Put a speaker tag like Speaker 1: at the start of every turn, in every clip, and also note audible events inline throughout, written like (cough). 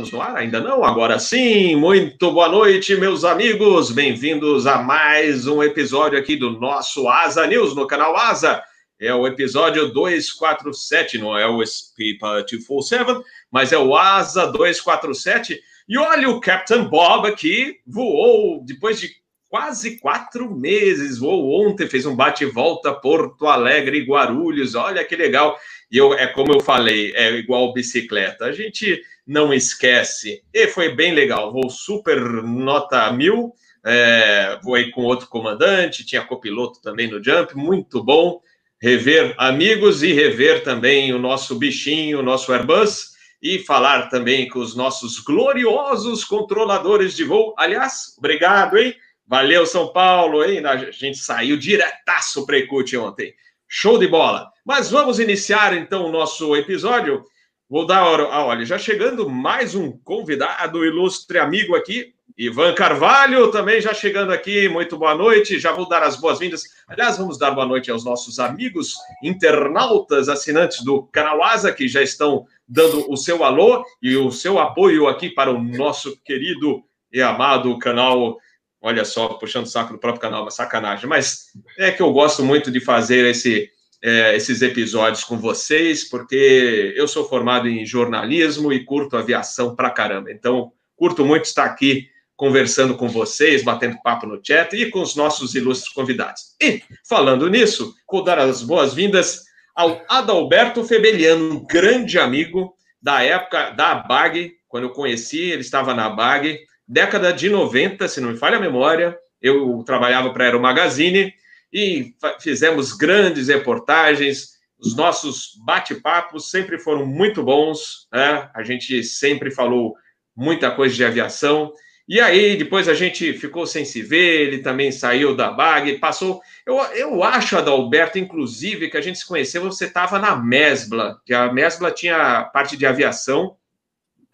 Speaker 1: estamos no ar? Ainda não? Agora sim! Muito boa noite, meus amigos! Bem-vindos a mais um episódio aqui do nosso Asa News no canal Asa. É o episódio 247, não é o SPIPA 247, mas é o Asa 247. E olha o Captain Bob aqui, voou depois de quase quatro meses, voou ontem, fez um bate-volta Porto Alegre, Guarulhos, olha que legal. E eu, é como eu falei, é igual bicicleta. A gente não esquece. E foi bem legal. Vou super nota mil. É, voei com outro comandante, tinha copiloto também no jump, muito bom rever amigos e rever também o nosso bichinho, o nosso Airbus, e falar também com os nossos gloriosos controladores de voo. Aliás, obrigado, hein? Valeu, São Paulo, hein? A gente saiu diretaço para ontem. Show de bola! Mas vamos iniciar então o nosso episódio. Vou dar, ah, olha, já chegando mais um convidado, ilustre amigo aqui, Ivan Carvalho, também já chegando aqui. Muito boa noite. Já vou dar as boas-vindas. Aliás, vamos dar boa noite aos nossos amigos internautas, assinantes do canal Asa, que já estão dando o seu alô e o seu apoio aqui para o nosso querido e amado canal Olha só, puxando o saco do próprio canal, uma sacanagem. Mas é que eu gosto muito de fazer esse, é, esses episódios com vocês, porque eu sou formado em jornalismo e curto aviação pra caramba. Então, curto muito estar aqui conversando com vocês, batendo papo no chat e com os nossos ilustres convidados. E, falando nisso, vou dar as boas-vindas ao Adalberto Febeliano, um grande amigo da época da BAG, quando eu conheci, ele estava na BAG, década de 90, se não me falha a memória, eu trabalhava para a Aero Magazine e fizemos grandes reportagens. Os nossos bate-papos sempre foram muito bons, né? a gente sempre falou muita coisa de aviação. E aí, depois a gente ficou sem se ver, ele também saiu da BAG, passou. Eu, eu acho, Adalberto, inclusive, que a gente se conheceu, você estava na Mesbla, que a Mesbla tinha parte de aviação,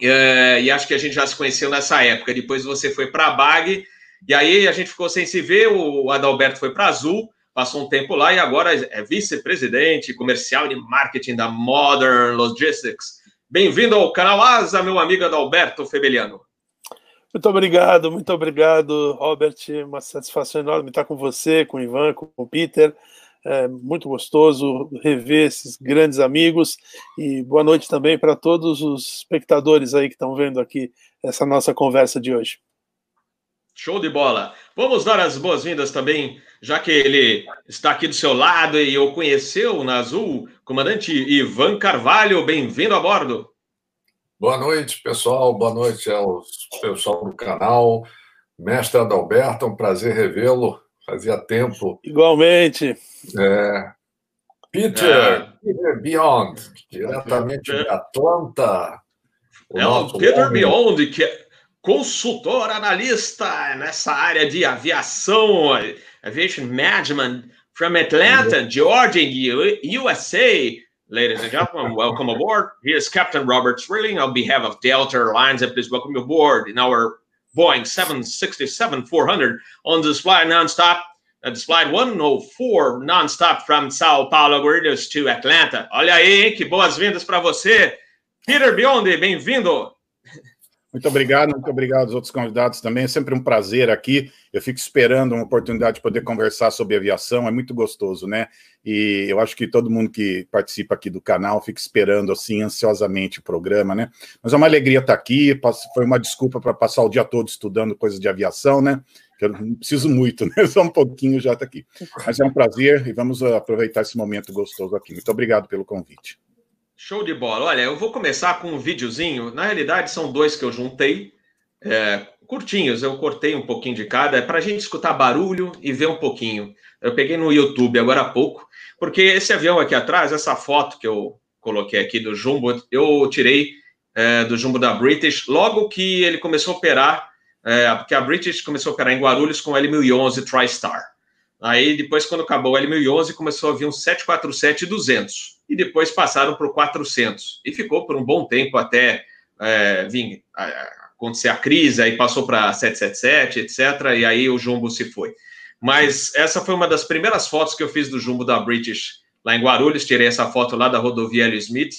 Speaker 1: é, e acho que a gente já se conheceu nessa época. Depois você foi para a BAG, e aí a gente ficou sem se ver. O Adalberto foi para Azul, passou um tempo lá e agora é vice-presidente comercial e marketing da Modern Logistics. Bem-vindo ao canal Asa, meu amigo Adalberto Febeliano.
Speaker 2: Muito obrigado, muito obrigado, Robert. Uma satisfação enorme estar com você, com o Ivan, com o Peter. É muito gostoso rever esses grandes amigos e boa noite também para todos os espectadores aí que estão vendo aqui essa nossa conversa de hoje.
Speaker 1: Show de bola. Vamos dar as boas-vindas também, já que ele está aqui do seu lado e o conheceu na Azul, comandante Ivan Carvalho, bem-vindo a bordo.
Speaker 3: Boa noite, pessoal. Boa noite ao pessoal do canal. Mestre Adalberto, um prazer revê-lo. Fazia tempo.
Speaker 2: Igualmente.
Speaker 3: É. Peter, é. Peter Beyond, diretamente de Atlanta.
Speaker 1: É o Peter homem. Beyond, que é consultor, analista nessa área de aviação, aviation management, from Atlanta, Georgia, USA. Ladies and gentlemen, welcome aboard. Here's Captain Robert Rilling on behalf of Delta Airlines, and please welcome you aboard in our Boeing 767-400 on flight nonstop. That's flight 104 nonstop from Sao Paulo, Guarulhos to Atlanta. Olha aí? Que boas-vindas para você. Peter Biondi, bem-vindo.
Speaker 4: Muito obrigado, muito obrigado aos outros convidados também. É sempre um prazer aqui. Eu fico esperando uma oportunidade de poder conversar sobre aviação, é muito gostoso, né? E eu acho que todo mundo que participa aqui do canal fica esperando assim ansiosamente o programa, né? Mas é uma alegria estar aqui. Foi uma desculpa para passar o dia todo estudando coisas de aviação, né? Que eu não preciso muito, né? (laughs) Só um pouquinho já está aqui. Mas é um prazer e vamos aproveitar esse momento gostoso aqui. Muito obrigado pelo convite.
Speaker 1: Show de bola. Olha, eu vou começar com um videozinho. Na realidade, são dois que eu juntei, é, curtinhos. Eu cortei um pouquinho de cada, é para a gente escutar barulho e ver um pouquinho. Eu peguei no YouTube agora há pouco, porque esse avião aqui atrás, essa foto que eu coloquei aqui do Jumbo, eu tirei é, do Jumbo da British logo que ele começou a operar, é, porque a British começou a operar em Guarulhos com o L1011 TriStar. Aí depois, quando acabou o L1011, começou a vir um 747-200. E depois passaram para o 400. E ficou por um bom tempo até é, vir acontecer a crise, aí passou para 777, etc. E aí o Jumbo se foi. Mas essa foi uma das primeiras fotos que eu fiz do Jumbo da British lá em Guarulhos. Tirei essa foto lá da rodovia L. Smith.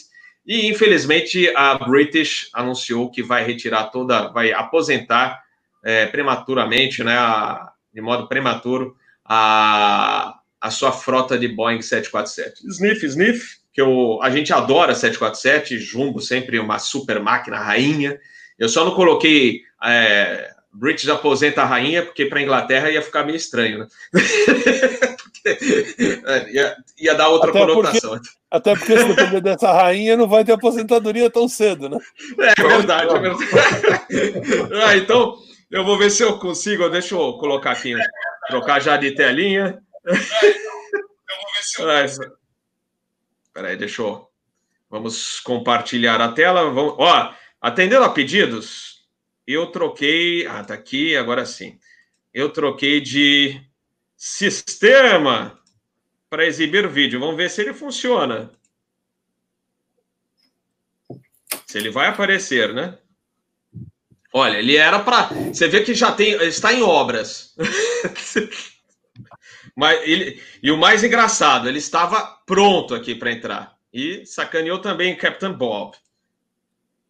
Speaker 1: E infelizmente a British anunciou que vai retirar toda, vai aposentar é, prematuramente, né, a, de modo prematuro, a, a sua frota de Boeing 747. Sniff, sniff, que eu, a gente adora 747, Jumbo sempre uma super máquina, rainha. Eu só não coloquei é, British aposenta a rainha, porque para a Inglaterra ia ficar meio estranho, né? (laughs) É, ia, ia, dar outra
Speaker 2: até
Speaker 1: conotação.
Speaker 2: Porque, até porque se depender dessa rainha, não vai ter aposentadoria tão cedo, né?
Speaker 1: É verdade, é verdade. ah, então, eu vou ver se eu consigo. Deixa eu colocar aqui, trocar já de telinha. Eu vou ver se eu Peraí, deixa eu. Vamos compartilhar a tela. Vamos... Ó, atendendo a pedidos, eu troquei. Ah, tá aqui, agora sim. Eu troquei de sistema para exibir o vídeo. Vamos ver se ele funciona. Se ele vai aparecer, né? Olha, ele era para. Você vê que já tem. Está em obras. (laughs) Mas ele, e o mais engraçado, ele estava pronto aqui para entrar. E sacaneou também Captain Bob.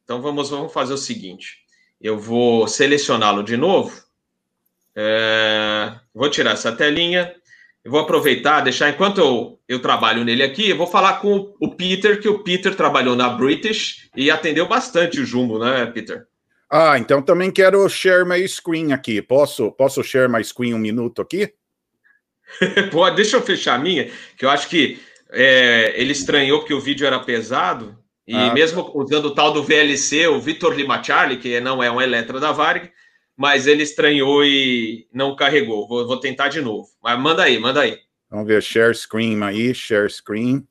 Speaker 1: Então vamos, vamos fazer o seguinte: eu vou selecioná-lo de novo. É, vou tirar essa telinha. Eu vou aproveitar, deixar enquanto eu, eu trabalho nele aqui, eu vou falar com o Peter, que o Peter trabalhou na British e atendeu bastante o Jumbo, né, Peter?
Speaker 4: Ah, então também quero share my screen aqui. Posso, posso share my screen um minuto aqui? (laughs)
Speaker 1: Pode, deixa eu fechar a minha, que eu acho que é, ele estranhou porque o vídeo era pesado, e ah, mesmo usando o tal do VLC, o Vitor Lima Charlie, que não é um Eletra da Varg, mas ele estranhou e não carregou. Vou, vou, tentar de novo. Mas manda aí, manda aí.
Speaker 4: Vamos ver, share screen aí, share screen.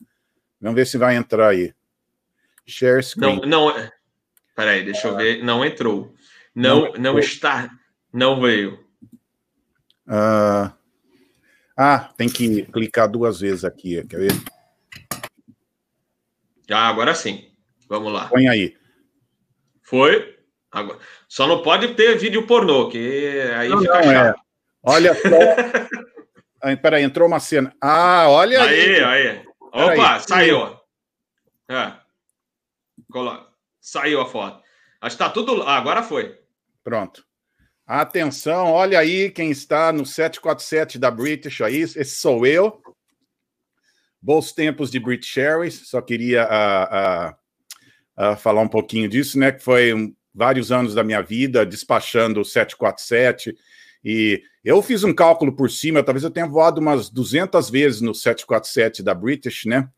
Speaker 4: Vamos ver se vai entrar aí. Share screen.
Speaker 1: Não, não. Peraí, deixa eu ver. Não entrou. Não, não, não está. Não veio.
Speaker 4: Uh, ah, tem que clicar duas vezes aqui. Quer ver?
Speaker 1: Ah, agora sim. Vamos lá.
Speaker 4: Põe aí.
Speaker 1: Foi. Agora, só não pode ter vídeo pornô, que aí não, fica
Speaker 4: não, chato. É. Olha só. (laughs) Peraí, entrou uma cena. Ah, olha
Speaker 1: aí. Aí, aí. Opa, aí. saiu. É. Saiu a foto. Acho que tá tudo. Ah, agora foi.
Speaker 4: Pronto. Atenção, olha aí quem está no 747 da British aí. Esse sou eu. Bons tempos de British Airways. Só queria uh, uh, uh, falar um pouquinho disso, né? Que foi um, vários anos da minha vida despachando o 747 e eu fiz um cálculo por cima, talvez eu tenha voado umas 200 vezes no 747 da British, né?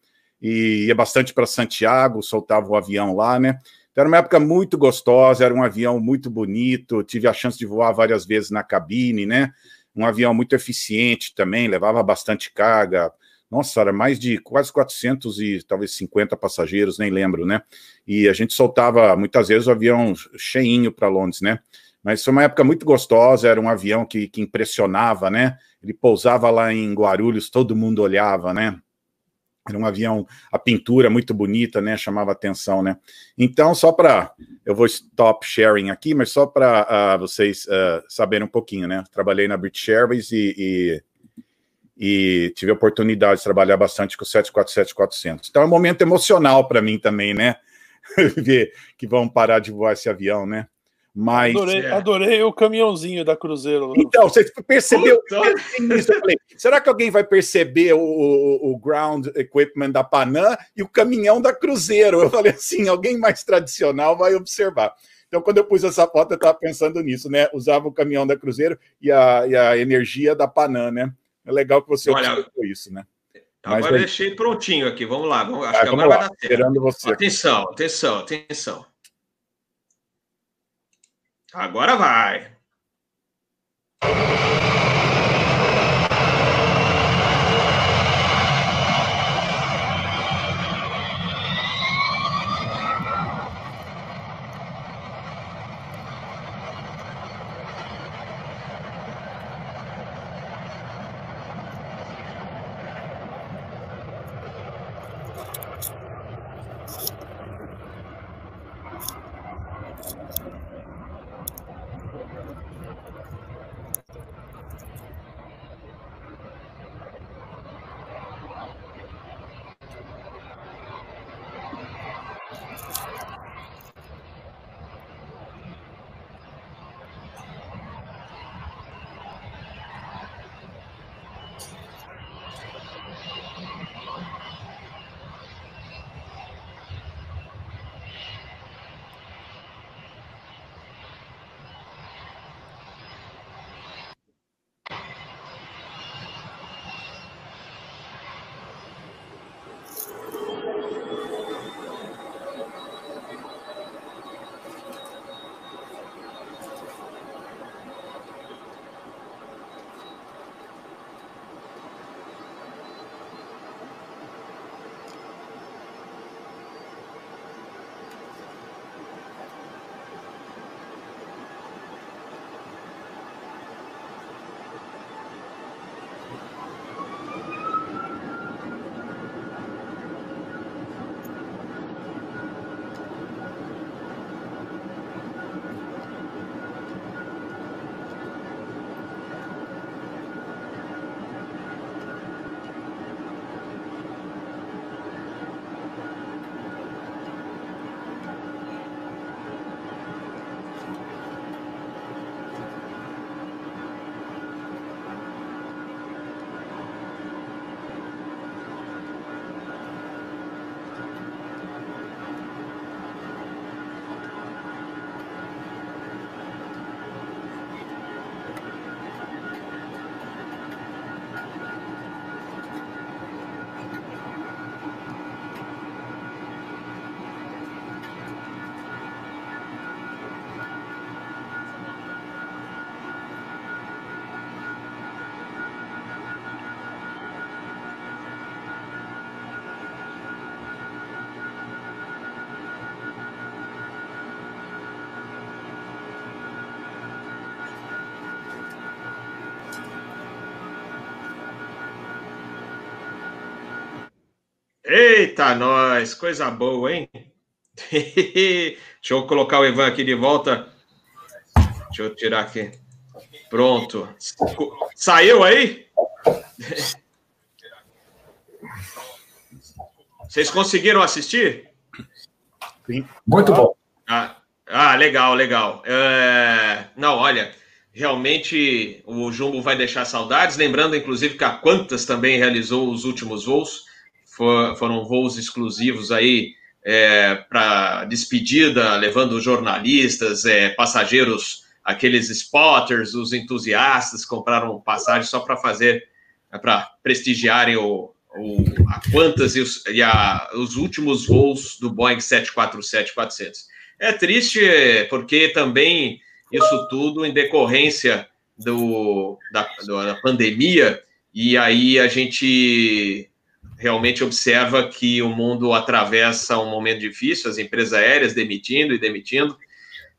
Speaker 4: E ia bastante para Santiago, soltava o avião lá, né? Então era uma época muito gostosa, era um avião muito bonito, tive a chance de voar várias vezes na cabine, né? Um avião muito eficiente também, levava bastante carga, nossa, era mais de quase 400 e talvez 50 passageiros, nem lembro, né? E a gente soltava muitas vezes o avião cheinho para Londres, né? Mas foi uma época muito gostosa, era um avião que, que impressionava, né? Ele pousava lá em Guarulhos, todo mundo olhava, né? Era um avião, a pintura muito bonita, né? Chamava atenção, né? Então, só para. Eu vou stop sharing aqui, mas só para uh, ah, vocês uh, saberem um pouquinho, né? Trabalhei na British Airways e, e e tive a oportunidade de trabalhar bastante com o 747-400. Então é um momento emocional para mim também, né? (laughs) Ver que vão parar de voar esse avião, né? Mas,
Speaker 2: adorei, é... adorei o caminhãozinho da Cruzeiro.
Speaker 4: Então, você percebeu isso? (laughs) Eu falei, será que alguém vai perceber o, o, o, ground equipment da Panam e o caminhão da Cruzeiro? Eu falei assim, alguém mais tradicional vai observar. Então, quando eu pus essa foto, eu estava pensando nisso, né? Usava o caminhão da Cruzeiro e a, e a energia da Panam, né? É legal que você
Speaker 1: Olha, isso, né? Agora Mas, deixei prontinho aqui. Vamos lá. Vamos, acho ah, que agora lá, vai dar
Speaker 4: Esperando você.
Speaker 1: Atenção, atenção, atenção. Agora vai. Eita, nós, coisa boa, hein? (laughs) Deixa eu colocar o Ivan aqui de volta. Deixa eu tirar aqui. Pronto. Saiu aí? Vocês conseguiram assistir?
Speaker 3: Sim. Muito bom.
Speaker 1: Ah, ah legal, legal. É... Não, olha, realmente o Jumbo vai deixar saudades. Lembrando, inclusive, que a Quantas também realizou os últimos voos. For, foram voos exclusivos aí é, para despedida, levando jornalistas, é, passageiros, aqueles spotters, os entusiastas, compraram passagem só para fazer, é, para prestigiarem o, o, a Quantas e, os, e a, os últimos voos do Boeing 747-400. É triste porque também isso tudo em decorrência do, da, da pandemia, e aí a gente realmente observa que o mundo atravessa um momento difícil, as empresas aéreas demitindo e demitindo.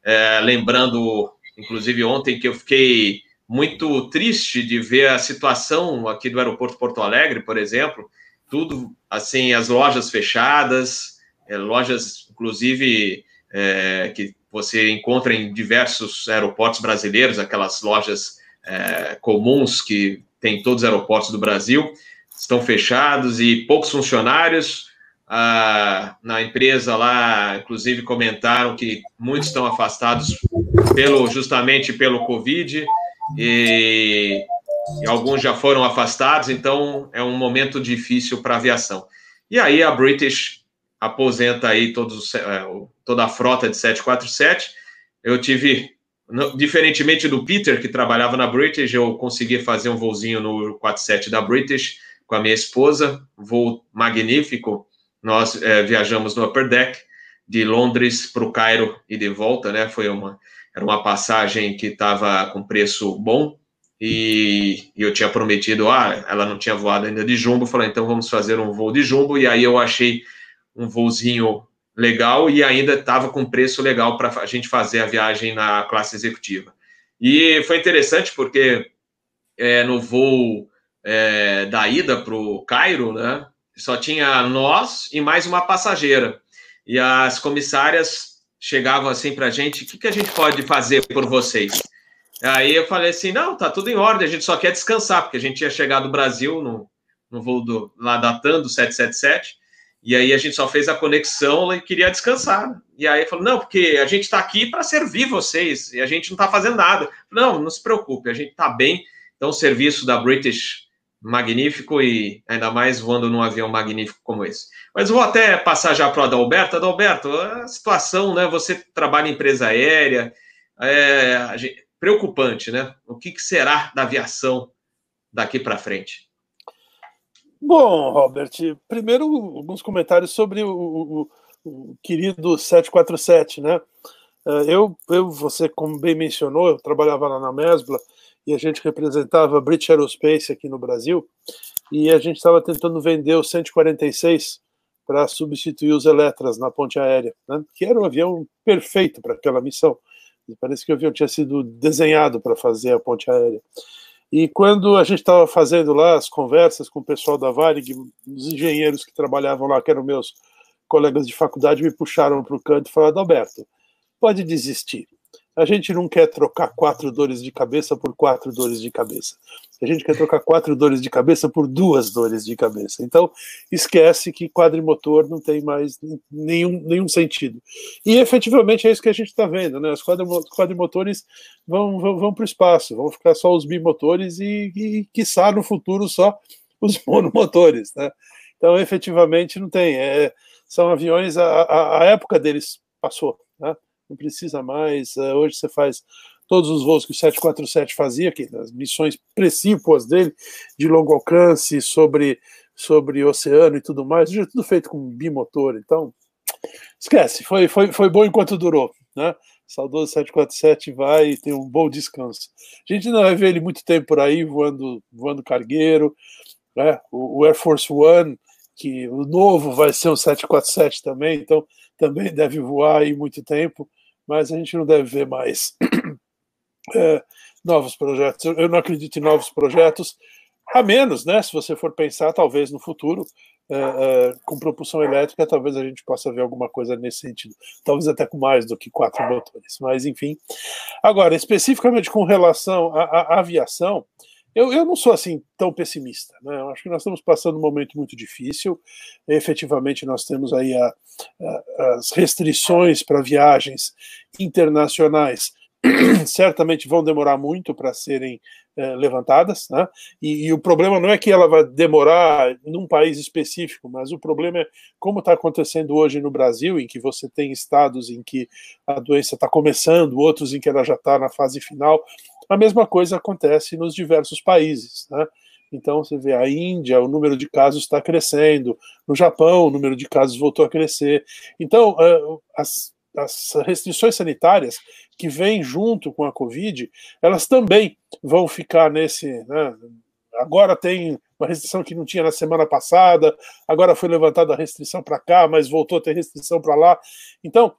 Speaker 1: É, lembrando, inclusive, ontem que eu fiquei muito triste de ver a situação aqui do aeroporto Porto Alegre, por exemplo, tudo assim, as lojas fechadas, é, lojas, inclusive, é, que você encontra em diversos aeroportos brasileiros, aquelas lojas é, comuns que tem em todos os aeroportos do Brasil estão fechados e poucos funcionários. Ah, na empresa lá, inclusive, comentaram que muitos estão afastados pelo justamente pelo Covid e, e alguns já foram afastados, então é um momento difícil para a aviação. E aí a British aposenta aí todos, é, toda a frota de 747. Eu tive, diferentemente do Peter, que trabalhava na British, eu consegui fazer um voozinho no 47 da British com a minha esposa, voo magnífico. Nós é, viajamos no Upper Deck de Londres para o Cairo e de volta, né? Foi uma era uma passagem que estava com preço bom e, e, eu tinha prometido, ah, ela não tinha voado ainda de jumbo, falei, então vamos fazer um voo de jumbo e aí eu achei um voozinho legal e ainda estava com preço legal para a gente fazer a viagem na classe executiva. E foi interessante porque é, no voo é, da ida para o Cairo, né? Só tinha nós e mais uma passageira. E as comissárias chegavam assim para a gente: o que, que a gente pode fazer por vocês? Aí eu falei assim: não, tá tudo em ordem, a gente só quer descansar, porque a gente tinha chegado do Brasil no, no voo do, lá da do 777, e aí a gente só fez a conexão e queria descansar. E aí falou: não, porque a gente está aqui para servir vocês e a gente não está fazendo nada. Não, não se preocupe, a gente está bem. Então, o serviço da British magnífico e ainda mais voando num avião magnífico como esse. Mas vou até passar já para o Adalberto. Adalberto, a situação, né? Você trabalha em empresa aérea, é preocupante, né? O que, que será da aviação daqui para frente?
Speaker 2: Bom, Robert, primeiro alguns comentários sobre o, o, o querido 747, né? É, eu, eu, você como bem mencionou, eu trabalhava lá na Mesbla, e a gente representava a British Aerospace aqui no Brasil, e a gente estava tentando vender o 146 para substituir os Eletras na ponte aérea, né? que era um avião perfeito para aquela missão. Parece que o avião tinha sido desenhado para fazer a ponte aérea. E quando a gente estava fazendo lá as conversas com o pessoal da Varig, os engenheiros que trabalhavam lá, que eram meus colegas de faculdade, me puxaram para o canto e falaram: Alberto, pode desistir. A gente não quer trocar quatro dores de cabeça por quatro dores de cabeça. A gente quer trocar quatro dores de cabeça por duas dores de cabeça. Então, esquece que quadrimotor não tem mais nenhum, nenhum sentido. E efetivamente é isso que a gente está vendo, né? Os quadrimotores vão, vão, vão para o espaço, vão ficar só os bimotores e, e, quiçá, no futuro, só os (laughs) monomotores, né? Então, efetivamente, não tem. É, são aviões, a, a, a época deles passou, né? Não precisa mais. Eh, hoje você faz todos os voos que o 747 fazia, que as missões precípuas dele, de longo alcance, sobre, sobre oceano e tudo mais, já é tudo feito com bimotor. Então, esquece, foi, foi, foi bom enquanto durou. Né? Saudoso 747 vai e tem um bom descanso. A gente não vai ver ele muito tempo por aí voando, voando cargueiro. Né? O, o Air Force One, que o novo vai ser um 747 também, então também deve voar aí muito tempo mas a gente não deve ver mais (clears throat) é, novos projetos. Eu não acredito em novos projetos, a menos, né, se você for pensar, talvez no futuro, uh, uh, com propulsão elétrica, talvez a gente possa ver alguma coisa nesse sentido. Talvez até com mais do que quatro motores, mas enfim. Agora, especificamente com relação à, à aviação, eu, eu, não sou assim tão pessimista. Né? Eu acho que nós estamos passando um momento muito difícil. Efetivamente, nós temos aí a, a, as restrições para viagens internacionais. (clears throat) Certamente vão demorar muito para serem é, levantadas, né? E, e, o problema não é que ela vai demorar num país específico, mas o problema é como está acontecendo hoje no Brasil, em que você tem estados em que a doença está começando, outros em que ela já está na fase final. A mesma coisa acontece nos diversos países, né? Então, você vê a Índia, o número de casos está crescendo, no Japão, o número de casos voltou a crescer. Então, as, as restrições sanitárias que vêm junto com a Covid, elas também vão ficar nesse. Né, agora tem uma restrição que não tinha na semana passada, agora foi levantada a restrição para cá, mas voltou a ter restrição para lá. Então,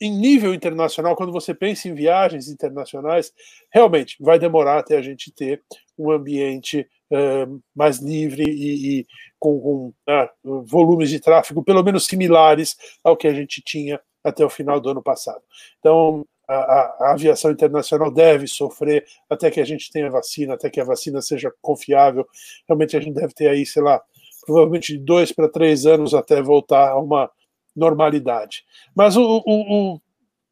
Speaker 2: em nível internacional, quando você pensa em viagens internacionais, realmente vai demorar até a gente ter um ambiente uh, mais livre e, e com, com uh, volumes de tráfego pelo menos similares ao que a gente tinha até o final do ano passado. Então, a, a, aviação internacional deve sofrer até que a gente tenha vacina, até que a vacina seja confiável. Realmente a gente deve ter aí, sei lá, provavelmente dois para três anos até voltar a uma normalidade. Mas o, o, o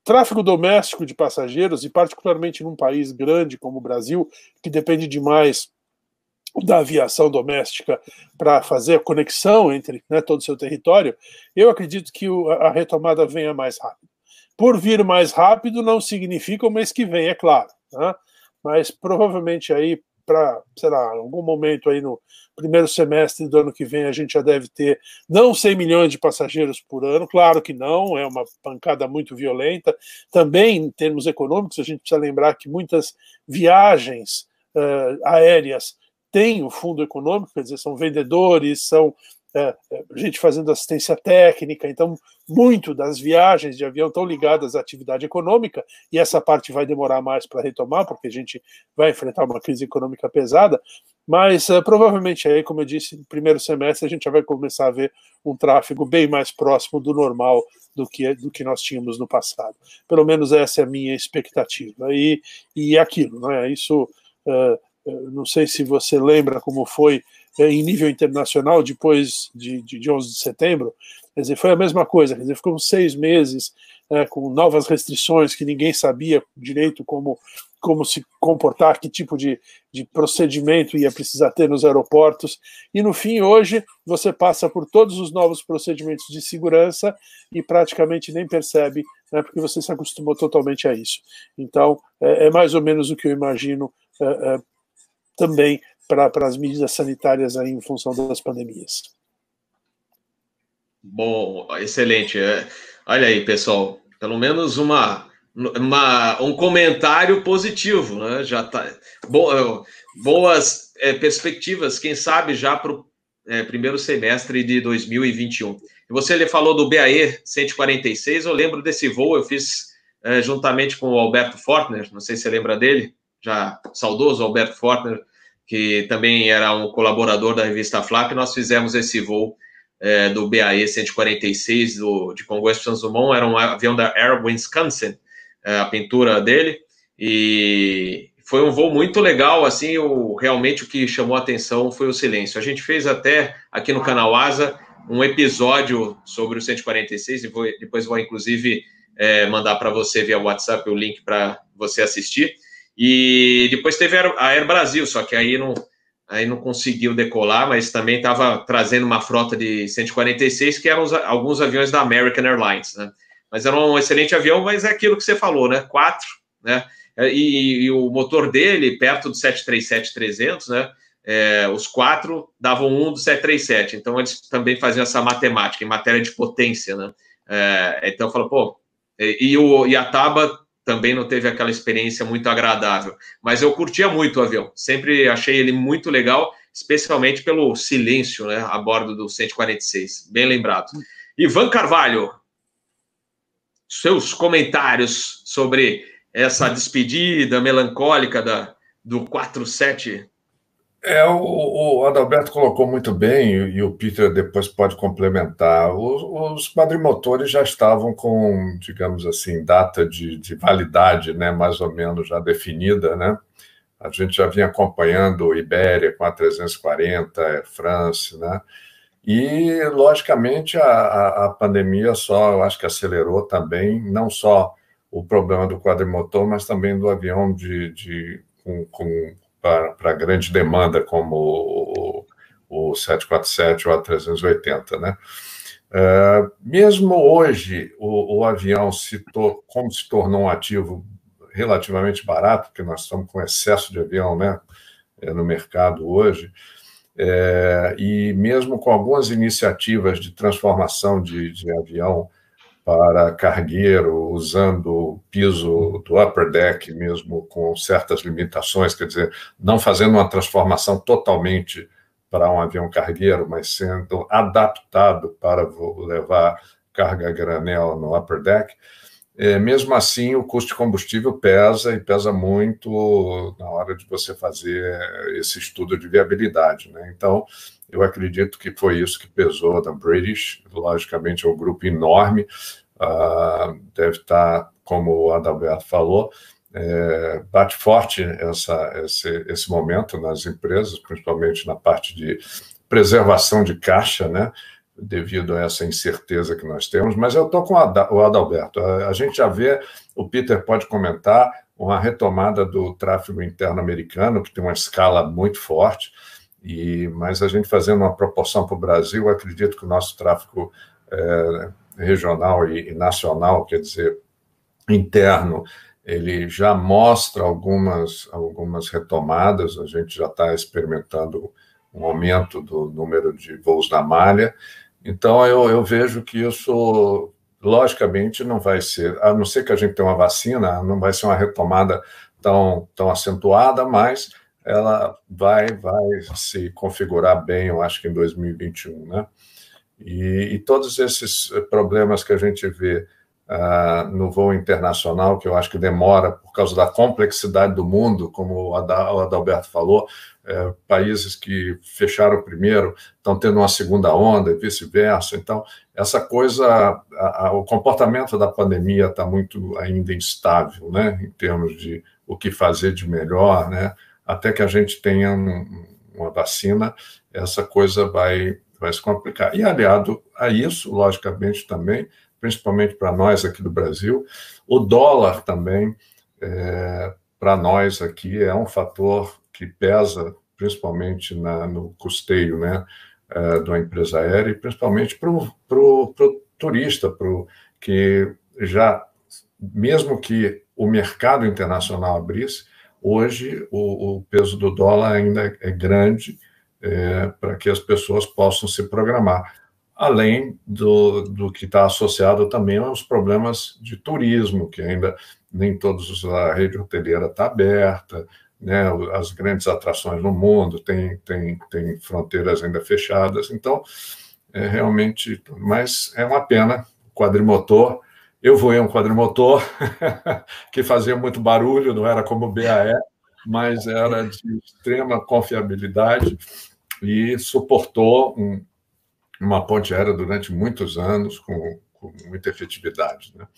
Speaker 2: tráfego doméstico de passageiros, e particularmente num país grande como o Brasil, que depende demais da aviação doméstica para fazer a conexão entre né, todo o seu território, eu acredito que o, a retomada venha mais rápido. Por vir mais rápido não significa o mês que vem, é claro, né? mas provavelmente aí para, sei lá, algum momento aí no primeiro semestre do ano que vem a gente já deve ter não 100 milhões de passageiros por ano, claro que não, é uma pancada muito violenta. Também em termos econômicos, a gente precisa lembrar que muitas viagens uh, aéreas têm o fundo econômico, quer dizer, são vendedores, são é, é, gente fazendo assistência técnica, então muito das viagens de avião estão ligadas à atividade econômica, e essa parte vai demorar mais para retomar, porque a gente vai enfrentar uma crise econômica pesada, mas uh, provavelmente aí, como eu disse, no primeiro semestre a gente já vai começar a ver um tráfego bem mais próximo do normal do que, do que nós tínhamos no passado. Pelo menos essa é a minha expectativa. E, e é aquilo, não é? Isso, uh, não sei se você lembra como foi é, em nível internacional depois de, de, de 11 de setembro. Quer dizer, foi a mesma coisa, quer dizer, ficou seis meses é, com novas restrições que ninguém sabia direito como, como se comportar, que tipo de, de procedimento ia precisar ter nos aeroportos. E no fim, hoje, você passa por todos os novos procedimentos de segurança e praticamente nem percebe, né, porque você se acostumou totalmente a isso. Então, é, é mais ou menos o que eu imagino é também para as medidas sanitárias aí em função das pandemias.
Speaker 1: Bom, excelente. É, olha aí, pessoal, pelo menos uma, uma um comentário positivo, né? Já tá bo, boas é, perspectivas, quem sabe já para o é, primeiro semestre de 2021. E você falou do BAE 146, eu lembro desse voo, eu fiz é, juntamente com o Alberto Fortner, não sei se você lembra dele, já saudoso Alberto Fortner, que também era um colaborador da revista Flap, nós fizemos esse voo é, do BAE 146 do, de Congonhas Santos Dumont, era um avião da Air Wisconsin, é, a pintura dele, e foi um voo muito legal, assim, o, realmente o que chamou a atenção foi o silêncio. A gente fez até aqui no canal Asa um episódio sobre o 146, e vou, depois vou inclusive é, mandar para você via WhatsApp o link para você assistir. E depois teve a Air Brasil, só que aí não, aí não conseguiu decolar, mas também estava trazendo uma frota de 146, que eram alguns aviões da American Airlines, né? Mas era um excelente avião, mas é aquilo que você falou, né? Quatro, né? E, e o motor dele, perto do 737-300, né? É, os quatro davam um do 737, então eles também faziam essa matemática em matéria de potência, né? É, então falou, pô, e, o, e a Taba também não teve aquela experiência muito agradável. Mas eu curtia muito o avião, sempre achei ele muito legal, especialmente pelo silêncio né, a bordo do 146. Bem lembrado. Ivan Carvalho, seus comentários sobre essa despedida melancólica da, do 47
Speaker 3: É, o, o, Adalberto colocou muito bem, e o Peter depois pode complementar. Os, os quadrimotores já estavam com, digamos assim, data de, de, validade, né, mais ou menos já definida, né? A gente já vinha acompanhando Ibéria com a 340, Air France, né? E, logicamente, a, a pandemia só, eu acho que acelerou também, não só o problema do quadrimotor, mas também do avião de, de com, com para grande demanda, como o, o 747 ou a 380, né? Uh, mesmo hoje, o, o avião, se como se tornou um ativo relativamente barato, porque nós estamos com excesso de avião né, é, no mercado hoje, é, e mesmo com algumas iniciativas de transformação de, de avião para cargueiro, usando o piso do upper deck, mesmo com certas limitações, quer dizer, não fazendo uma transformação totalmente para um avião cargueiro, mas sendo adaptado para levar carga granel no upper deck. É, mesmo assim, o custo de combustível pesa e pesa muito na hora de você fazer esse estudo de viabilidade. Né? Então, eu acredito que foi isso que pesou da British. Logicamente, é um grupo enorme, uh, deve estar, como o Adalberto falou, é, bate forte essa, esse, esse momento nas empresas, principalmente na parte de preservação de caixa, né? devido a essa incerteza que nós temos. Mas eu estou com o Adalberto. A, gente já vê, o Peter pode comentar, uma retomada do tráfego interno americano, que tem uma escala muito forte. E, mas a gente fazendo uma proporção para o Brasil, acredito que o nosso tráfego é, regional e, e, nacional, quer dizer, interno, ele já mostra algumas, algumas retomadas, a gente já está experimentando um aumento do número de voos na malha, então eu, eu vejo que isso, logicamente, não vai ser, a não ser que a gente tenha uma vacina, não vai ser uma retomada tão, tão acentuada, mas ela vai, vai se configurar bem, eu acho que em 2021, né? E, e todos esses problemas que a gente vê uh, no voo internacional, que eu acho que demora por causa da complexidade do mundo, como o Adalberto falou, é, países que fecharam primeiro estão tendo uma segunda onda e vice-versa. Então, essa coisa, a, a, o comportamento da pandemia está muito ainda instável, né, em termos de o que fazer de melhor, né, até que a gente tenha um, uma vacina, essa coisa vai, vai se complicar. E aliado a isso, logicamente também, principalmente para nós aqui do Brasil, o dólar também, é, para nós aqui, é um fator que pesa principalmente na, no custeio né, uh, de uma empresa aérea e principalmente para o turista, pro, que já, mesmo que o mercado internacional abrisse, hoje o, o peso do dólar ainda é grande é, para que as pessoas possam se programar. Além do, do que está associado também aos problemas de turismo, que ainda nem todos a rede hoteleira está aberta, né, as grandes atrações no mundo, tem, tem, tem fronteiras ainda fechadas, então é realmente, mas é uma pena, quadrimotor, eu voei um quadrimotor (laughs) que fazia muito barulho, não era como o BAE, mas era de extrema confiabilidade e suportou um, uma ponte aérea durante muitos anos com, com muita efetividade, né?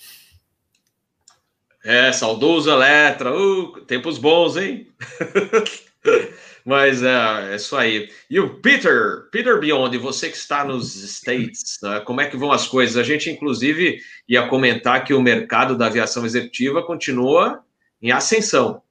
Speaker 1: É, saudoso Eletra, uh, tempos bons, hein? (laughs) Mas é, é, isso aí. E o Peter, Peter Beyond, você que está nos States, né, como é que vão as coisas? A gente, inclusive, ia comentar que o mercado da aviação executiva continua em ascensão.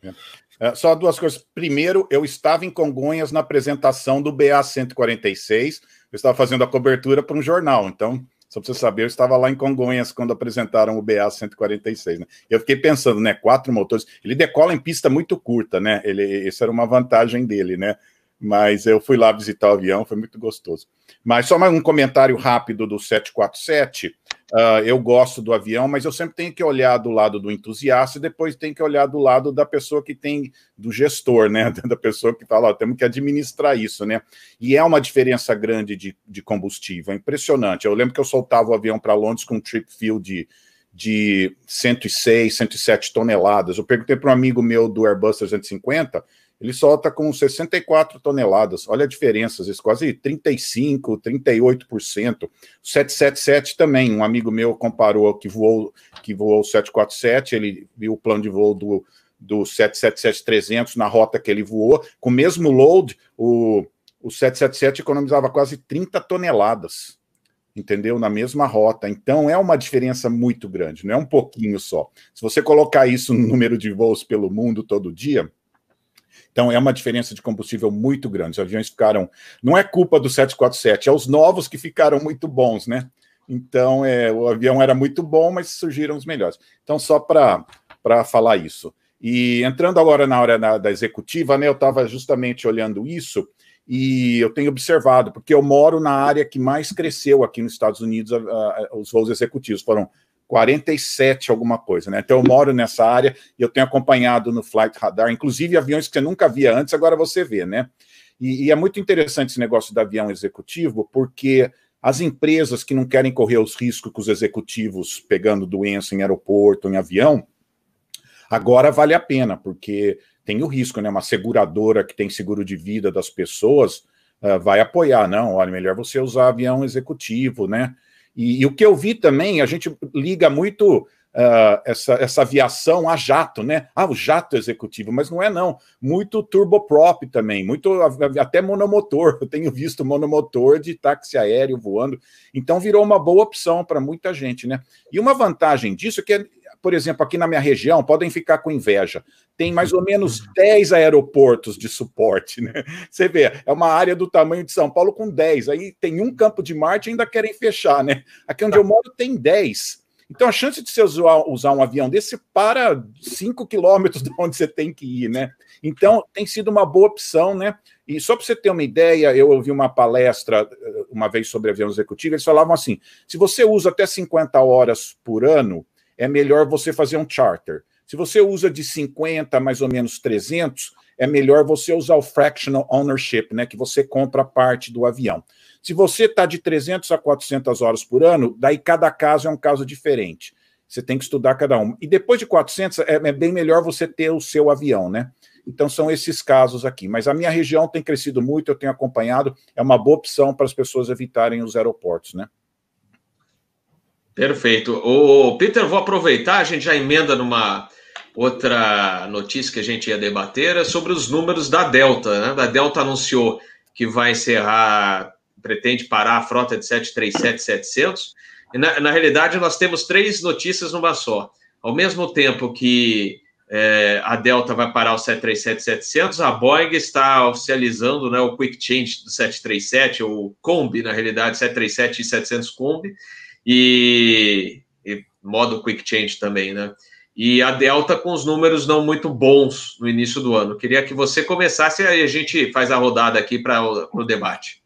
Speaker 4: É. É, só duas coisas. Primeiro, eu estava em Congonhas na apresentação do BA 146, eu estava fazendo a cobertura para um jornal, então só para você saber, eu estava lá em Congonhas quando apresentaram o BA 146, né? Eu fiquei pensando, né? Quatro motores. Ele decola em pista muito curta, né? Ele, isso era uma vantagem dele, né? Mas eu fui lá visitar o avião, foi muito gostoso. Mas só mais um comentário rápido do 747. Uh, eu gosto do avião, mas eu sempre tenho que olhar do lado do entusiasta e depois tenho que olhar do lado da pessoa que tem, do gestor, né? (laughs) Da pessoa que fala, ó, temos que administrar isso, né? E é uma diferença grande de, de combustível, é impressionante. Eu lembro que eu soltava o avião para Londres com um trip fuel de, de 106, 107 toneladas. Eu perguntei para um amigo meu do Airbus 350 ele solta com 64 toneladas. Olha a diferença, às vezes quase 35, 38%. O 777 também, um amigo meu comparou que voou que voou o 747, ele viu o plano de voo do, do 777-300 na rota que ele voou, com o mesmo load, o, o 777 economizava quase 30 toneladas entendeu? Na mesma rota. Então é uma diferença muito grande, não é um pouquinho só. Se você colocar isso no número de voos pelo mundo todo dia, então é uma diferença de combustível muito grande. Os aviões ficaram. Não é culpa do 747, é os novos que ficaram muito bons, né? Então é, o avião era muito bom, mas surgiram os melhores. Então, só para falar isso. E entrando agora na hora da, da executiva, né? Eu estava justamente olhando isso e eu tenho observado, porque eu moro na área que mais cresceu aqui nos Estados Unidos, a, a, os voos executivos foram 47 alguma coisa, né? Então eu moro nessa área e eu tenho acompanhado no Flight Radar, inclusive aviões que você nunca via antes, agora você vê, né? E, e é muito interessante esse negócio do avião executivo, porque as empresas que não querem correr os riscos com os executivos pegando doença em aeroporto, em avião, agora vale a pena, porque tem o risco, né? Uma seguradora que tem seguro de vida das pessoas uh, vai apoiar, não, olha, melhor você usar avião executivo, né? E, e o que eu vi também, a gente liga muito uh, essa, essa aviação a jato, né? Ah, o jato executivo, mas não é não. Muito turboprop também, muito até monomotor. Eu tenho visto monomotor de táxi aéreo voando, então virou uma boa opção para muita gente, né? E uma vantagem disso é que por exemplo, aqui na minha região, podem ficar com inveja. Tem mais ou menos 10 aeroportos de suporte, né? (laughs) Você vê, é uma área do tamanho de São Paulo com 10. Aí tem um campo de Marte e ainda querem fechar, né? Aqui onde eu moro tem 10. Então a chance de você usar, usar um avião desse para 5 quilômetros (laughs) de onde você tem que ir, né? Então tem sido uma boa opção, né? E só para você ter uma ideia, eu ouvi uma palestra eh, uma vez sobre avião executivo, eles falavam assim: se você usa até 50 horas por ano, é melhor você fazer um charter. Se você usa de 50 mais ou menos 300, é melhor você usar o fractional ownership, né, que você compra parte do avião. Se você está de 300 a 400 horas por ano, daí cada caso é um caso diferente. Você tem que estudar cada um. E depois de 400, é, é bem melhor você ter o seu avião, né? Então são esses casos aqui. Mas a minha região tem crescido muito, eu tenho acompanhado, é uma boa opção para as pessoas evitarem os aeroportos, né?
Speaker 1: Perfeito. O Peter, vou aproveitar, a gente já emenda numa outra notícia que a gente ia debater, é sobre os números da Delta. Né? A Delta anunciou que vai encerrar, pretende parar a frota de 737-700. E na, na realidade, nós temos três notícias numa só. Ao mesmo tempo que é, a Delta vai parar o 737-700, a Boeing está oficializando né, o Quick Change do 737, ou Combi, na realidade, 737 e 700 Combi, e, e modo quick change também, né? E a Delta com os números não muito bons no início do ano. Queria que você começasse e a gente faz a rodada aqui para o debate.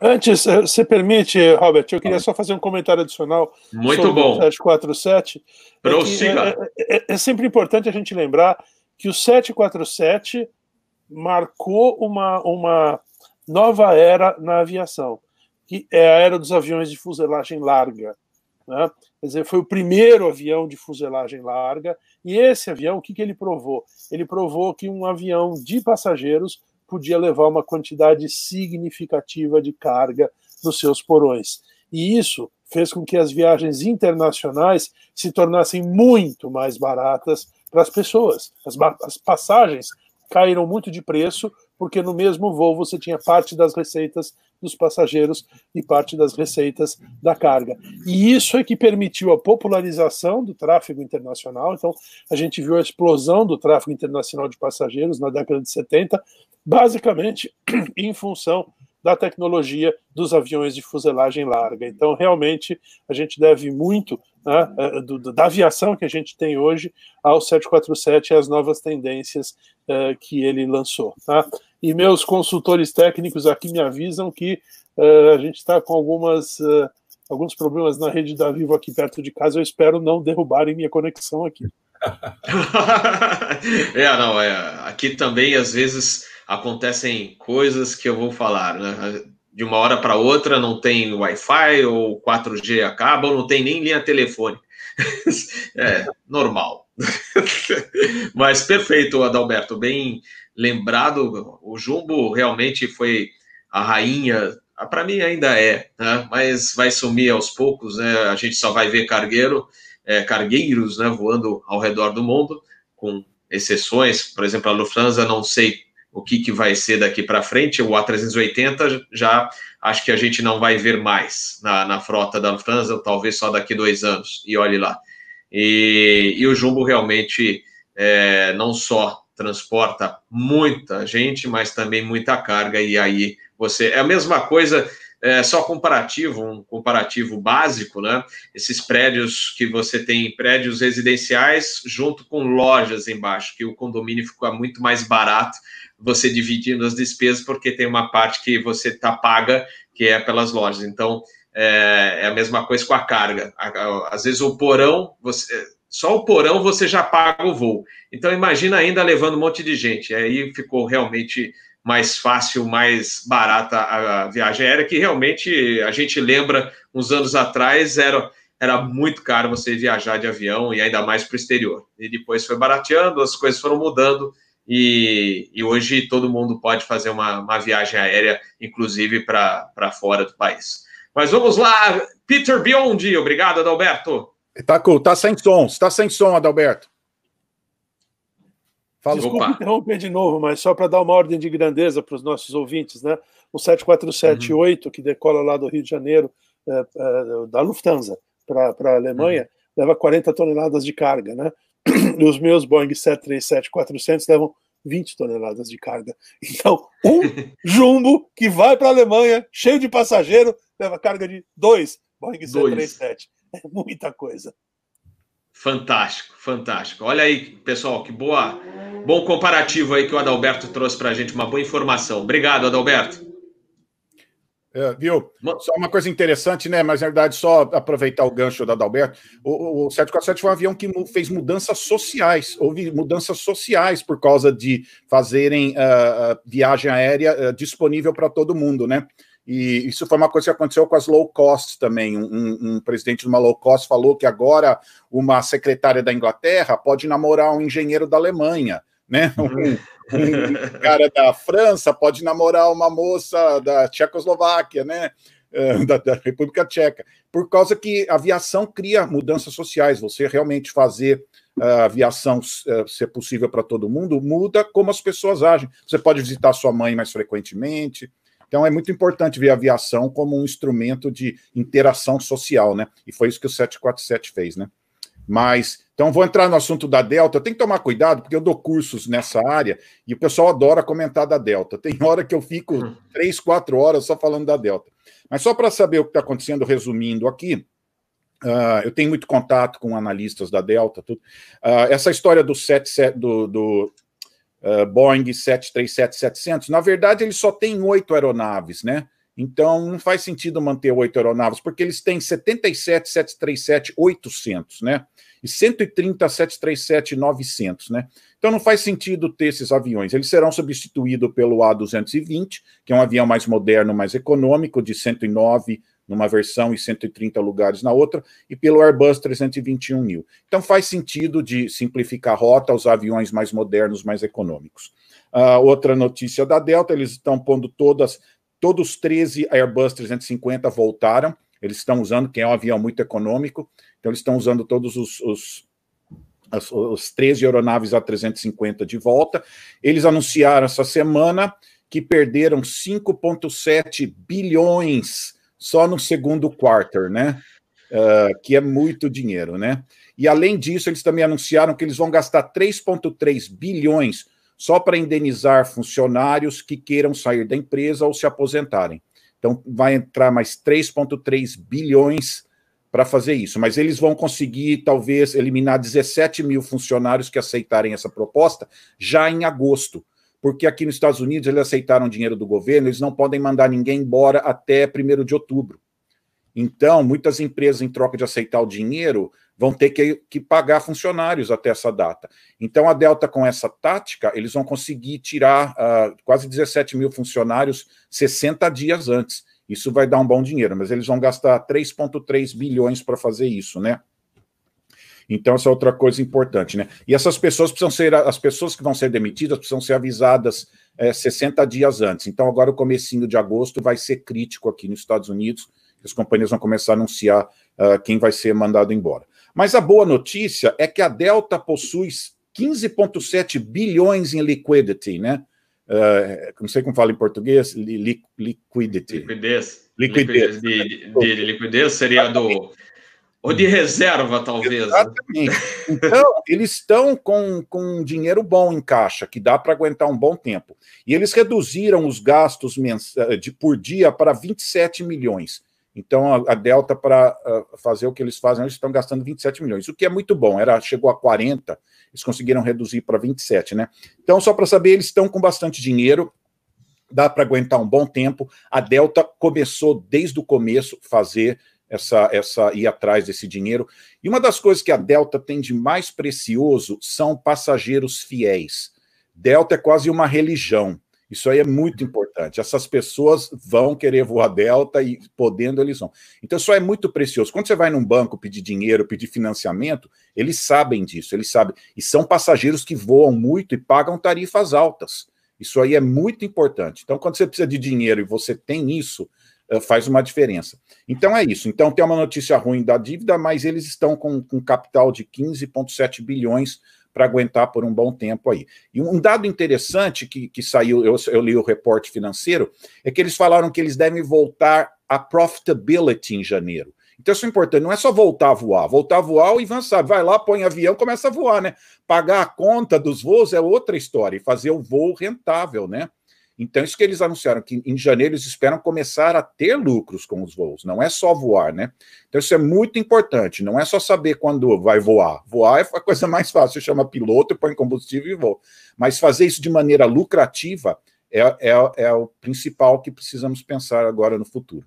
Speaker 2: Antes, eh, você permite, Robert, eu queria só fazer um comentário adicional
Speaker 1: Muito sobre bom.
Speaker 2: o 747.
Speaker 1: Prossiga.
Speaker 2: É, é, é, é sempre importante a gente lembrar que o 747 marcou uma, uma nova era na aviação que é a era dos aviões de fuselagem larga. Né? Quer dizer, foi o primeiro avião de fuselagem larga, e esse avião, o que, que ele provou? Ele provou que um avião de passageiros podia levar uma quantidade significativa de carga nos seus porões. E isso fez com que as viagens internacionais se tornassem muito mais baratas para as pessoas. As, as passagens caíram muito de preço, porque no mesmo voo você tinha parte das receitas dos passageiros e parte das receitas da carga. E isso é que permitiu a popularização do tráfego internacional. Então, a gente viu a explosão do tráfego internacional de passageiros na década de 70, basicamente (clears throat) em função da tecnologia dos aviões de fuselagem larga. Então, realmente, a gente deve muito né, é, do, da aviação que a gente tem hoje ao 747 e às novas tendências uh, que ele lançou. Tá? E meus consultores técnicos aqui me avisam que uh, a gente está com algumas. Uh, alguns problemas na rede da Vivo aqui perto de casa. Eu espero não derrubarem minha conexão aqui. (laughs) (laughs)
Speaker 1: é, não, é. Aqui também às vezes acontecem coisas que eu vou falar, né? De uma hora para outra não tem Wi-Fi ou 4G acaba, ou não tem nem linha telefone. (laughs) é normal. (laughs) Mas perfeito, Adalberto, bem lembrado. O Jumbo realmente foi a rainha, para mim ainda é, né? mas vai sumir aos poucos, né? A gente só vai ver cargueiro, é, cargueiros né, voando ao redor do mundo, com exceções, por exemplo, a Lufthansa, não sei o que, que vai ser daqui para frente, o A380 já acho que a gente não vai ver mais na, na frota da Lufthansa, talvez só daqui dois anos, e olhe lá. E, e o Jumbo realmente é, não só transporta muita gente, mas também muita carga, e aí você. É a mesma coisa, é, só comparativo, um comparativo básico, né? Esses prédios que você tem, prédios residenciais junto com lojas embaixo, que o condomínio fica muito mais barato você dividindo as despesas, porque tem uma parte que você tá paga, que é pelas lojas. Então, é, é a mesma coisa com a carga. Às vezes o porão, você, só o porão você já paga o voo. Então imagina ainda levando um monte de gente. Aí ficou realmente mais fácil, mais barata a viagem aérea, que realmente a gente lembra uns anos atrás era era muito caro você viajar de avião e ainda mais para o exterior. E depois foi barateando, as coisas foram mudando e, e hoje todo mundo pode fazer uma, uma viagem aérea, inclusive para fora do país. Mas vamos lá, Peter Biondi, obrigado, Adalberto.
Speaker 4: Tá, cool, tá sem som, está sem som, Adalberto.
Speaker 2: Fala. Desculpa Opa. interromper de novo, mas só para dar uma ordem de grandeza para os nossos ouvintes, né? O 7478, uhum. que decola lá do Rio de Janeiro, é, é, da Lufthansa para a Alemanha, uhum. leva 40 toneladas de carga, né? E os meus Boeing 737-400 levam 20 toneladas de carga. Então, um (laughs) jumbo que vai para a Alemanha, cheio de passageiro, leva carga de dois Boeing 737. É muita coisa.
Speaker 1: Fantástico, fantástico. Olha aí, pessoal, que boa, bom comparativo aí que o Adalberto trouxe para a gente, uma boa informação. Obrigado, Adalberto.
Speaker 4: É, viu? Só uma coisa interessante, né? Mas na verdade, só aproveitar o gancho da Adalberto. O, o 747 foi um avião que fez mudanças sociais. Houve mudanças sociais por causa de fazerem uh, viagem aérea uh, disponível para todo mundo, né? E isso foi uma coisa que aconteceu com as low cost também. Um, um, presidente de uma low cost falou que agora uma secretária da Inglaterra pode namorar um engenheiro da Alemanha, né? Um, um cara da França pode namorar uma moça da Tchecoslováquia, né? Eh, da, da, República Tcheca, por causa que a aviação cria mudanças sociais. Você realmente fazer a aviação uh, ser possível para todo mundo muda como as pessoas agem. Você pode visitar sua mãe mais frequentemente, então é muito importante ver a aviação como um instrumento de interação social, né? E foi isso que o 747 fez, né? Mas, então vou entrar no assunto da Delta. Tem que tomar cuidado, porque eu dou cursos nessa área e o pessoal adora comentar da Delta. Tem hora que eu fico uhum. três, quatro horas só falando da Delta. Mas só para saber o que está acontecendo, resumindo aqui, Uh, eu tenho muito contato com analistas da Delta. Tudo. Uh, essa história do, 7, do, do uh, Boeing 737-700, na verdade, ele só tem oito aeronaves, né? Então, não faz sentido manter oito aeronaves, porque eles têm 77 737-800, né? E 130 737-900, né? Então, não faz sentido ter esses aviões. Eles serão substituídos pelo A220, que é um avião mais moderno, mais econômico, de 109 numa versão e 130 lugares na outra, e pelo Airbus 321 mil. Então faz sentido de simplificar a rota aos aviões mais modernos, mais econômicos. Uh, outra notícia da Delta, eles estão pondo todas, todos os 13 Airbus 350 voltaram, eles estão usando, que é um avião muito econômico, então eles estão usando todos os, os os, os 13 aeronaves A350 de volta. Eles anunciaram essa semana que perderam 5,7 bilhões só no segundo quarter, né? Uh, que é muito dinheiro, né? E além disso, eles também anunciaram que eles vão gastar 3,3 bilhões só para indenizar funcionários que queiram sair da empresa ou se aposentarem. Então, vai entrar mais 3,3 bilhões para fazer isso. Mas eles vão conseguir, talvez, eliminar 17 mil funcionários que aceitarem essa proposta já em agosto porque aqui nos Estados Unidos eles aceitaram dinheiro do governo, eles não podem mandar ninguém embora até 1 de outubro. Então, muitas empresas, em troca de aceitar o dinheiro, vão ter que, que, pagar funcionários até essa data. Então, a Delta, com essa tática, eles vão conseguir tirar uh, quase 17 mil funcionários 60 dias antes. Isso vai dar um bom dinheiro, mas eles vão gastar 3,3 bilhões para fazer isso, né? Então, essa é outra coisa importante, né? E essas pessoas precisam ser, as pessoas que vão ser demitidas precisam ser avisadas é, 60 dias antes. Então, agora o comecinho de agosto vai ser crítico aqui nos Estados Unidos, as companhias vão começar a anunciar uh, quem vai ser mandado embora. Mas a boa notícia é que a Delta possui 15,7 bilhões em liquidity, né? Uh, não sei como fala em português, li, liquidity.
Speaker 1: Liquidez. Liquidez. De, de, de liquidez seria do ou de reserva, talvez. Né? Exatamente.
Speaker 4: Então, eles estão com, com dinheiro bom em caixa, que dá para aguentar um bom tempo. E eles reduziram os gastos de, por dia para 27 milhões. Então, a, Delta, para fazer o que eles fazem, eles estão gastando 27 milhões, o que é muito bom. Era Chegou a 40, eles conseguiram reduzir para 27, né? Então, só para saber, eles estão com bastante dinheiro, dá para aguentar um bom tempo. A Delta começou desde o começo fazer essa, essa ir atrás desse dinheiro. E uma das coisas que a Delta tem de mais precioso são passageiros fiéis. Delta é quase uma religião. Isso aí é muito importante. Essas pessoas vão querer voar Delta e podendo eles vão. Então isso é muito precioso. Quando você vai num banco pedir dinheiro, pedir financiamento, eles sabem disso, eles sabem. E são passageiros que voam muito e pagam tarifas altas. Isso aí é muito importante. Então, quando você precisa de dinheiro e você tem isso, eh, faz uma diferença. Então é isso. Então tem uma notícia ruim da dívida, mas eles estão com, com capital de 15,7 bilhões para aguentar por um bom tempo aí. E um dado interessante que, que saiu, eu, eu li o reporte financeiro, é que eles falaram que eles devem voltar a profitability em janeiro. Então isso é importante, não é só voltar a voar. Voltar a voar, o Ivan sabe, vai lá, põe avião, começa a voar, né? Pagar a conta dos voos é outra história, e fazer o voo rentável, né? Então, isso que eles anunciaram, que em janeiro eles esperam começar a ter lucros com os voos, não é só voar, né? Então, isso é muito importante, não é só saber quando vai voar. Voar é a coisa mais fácil, você chama piloto, põe combustível e voa. Mas fazer isso de maneira lucrativa é, é, é o principal que precisamos pensar agora no futuro.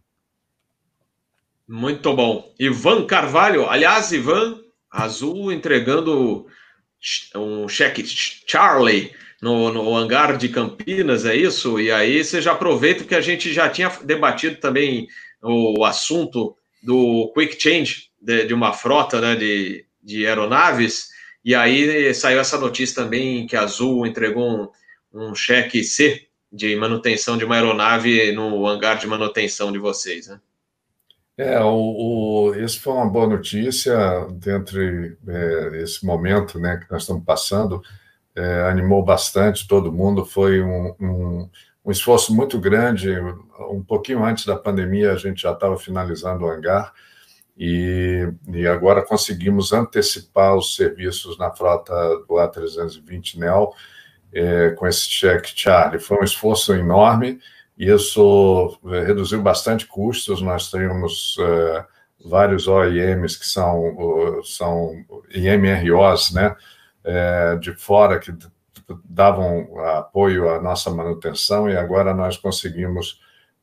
Speaker 1: Muito bom. Ivan Carvalho, aliás, Ivan, Azul entregando um cheque Charlie no, no hangar de Campinas, é isso? E aí você já aproveita que a gente já tinha debatido também o assunto do quick change de, de uma frota né, de, de aeronaves, e aí saiu essa notícia também que a Azul entregou um, um cheque C de manutenção de uma aeronave no hangar de manutenção de vocês, né?
Speaker 3: É, o, o, isso foi uma boa notícia dentro é, esse momento né, que nós estamos passando é, animou bastante todo mundo. Foi um, um, um, esforço muito grande. Um pouquinho antes da pandemia, a gente já estava finalizando o hangar e, e agora conseguimos antecipar os serviços na frota do A320 NEO é, com esse cheque Charlie. Foi um esforço enorme. Isso é, reduziu bastante custos. Nós temos é, vários OEMs que são, são IMROs, né? É, de fora que davam apoio à nossa manutenção e agora nós conseguimos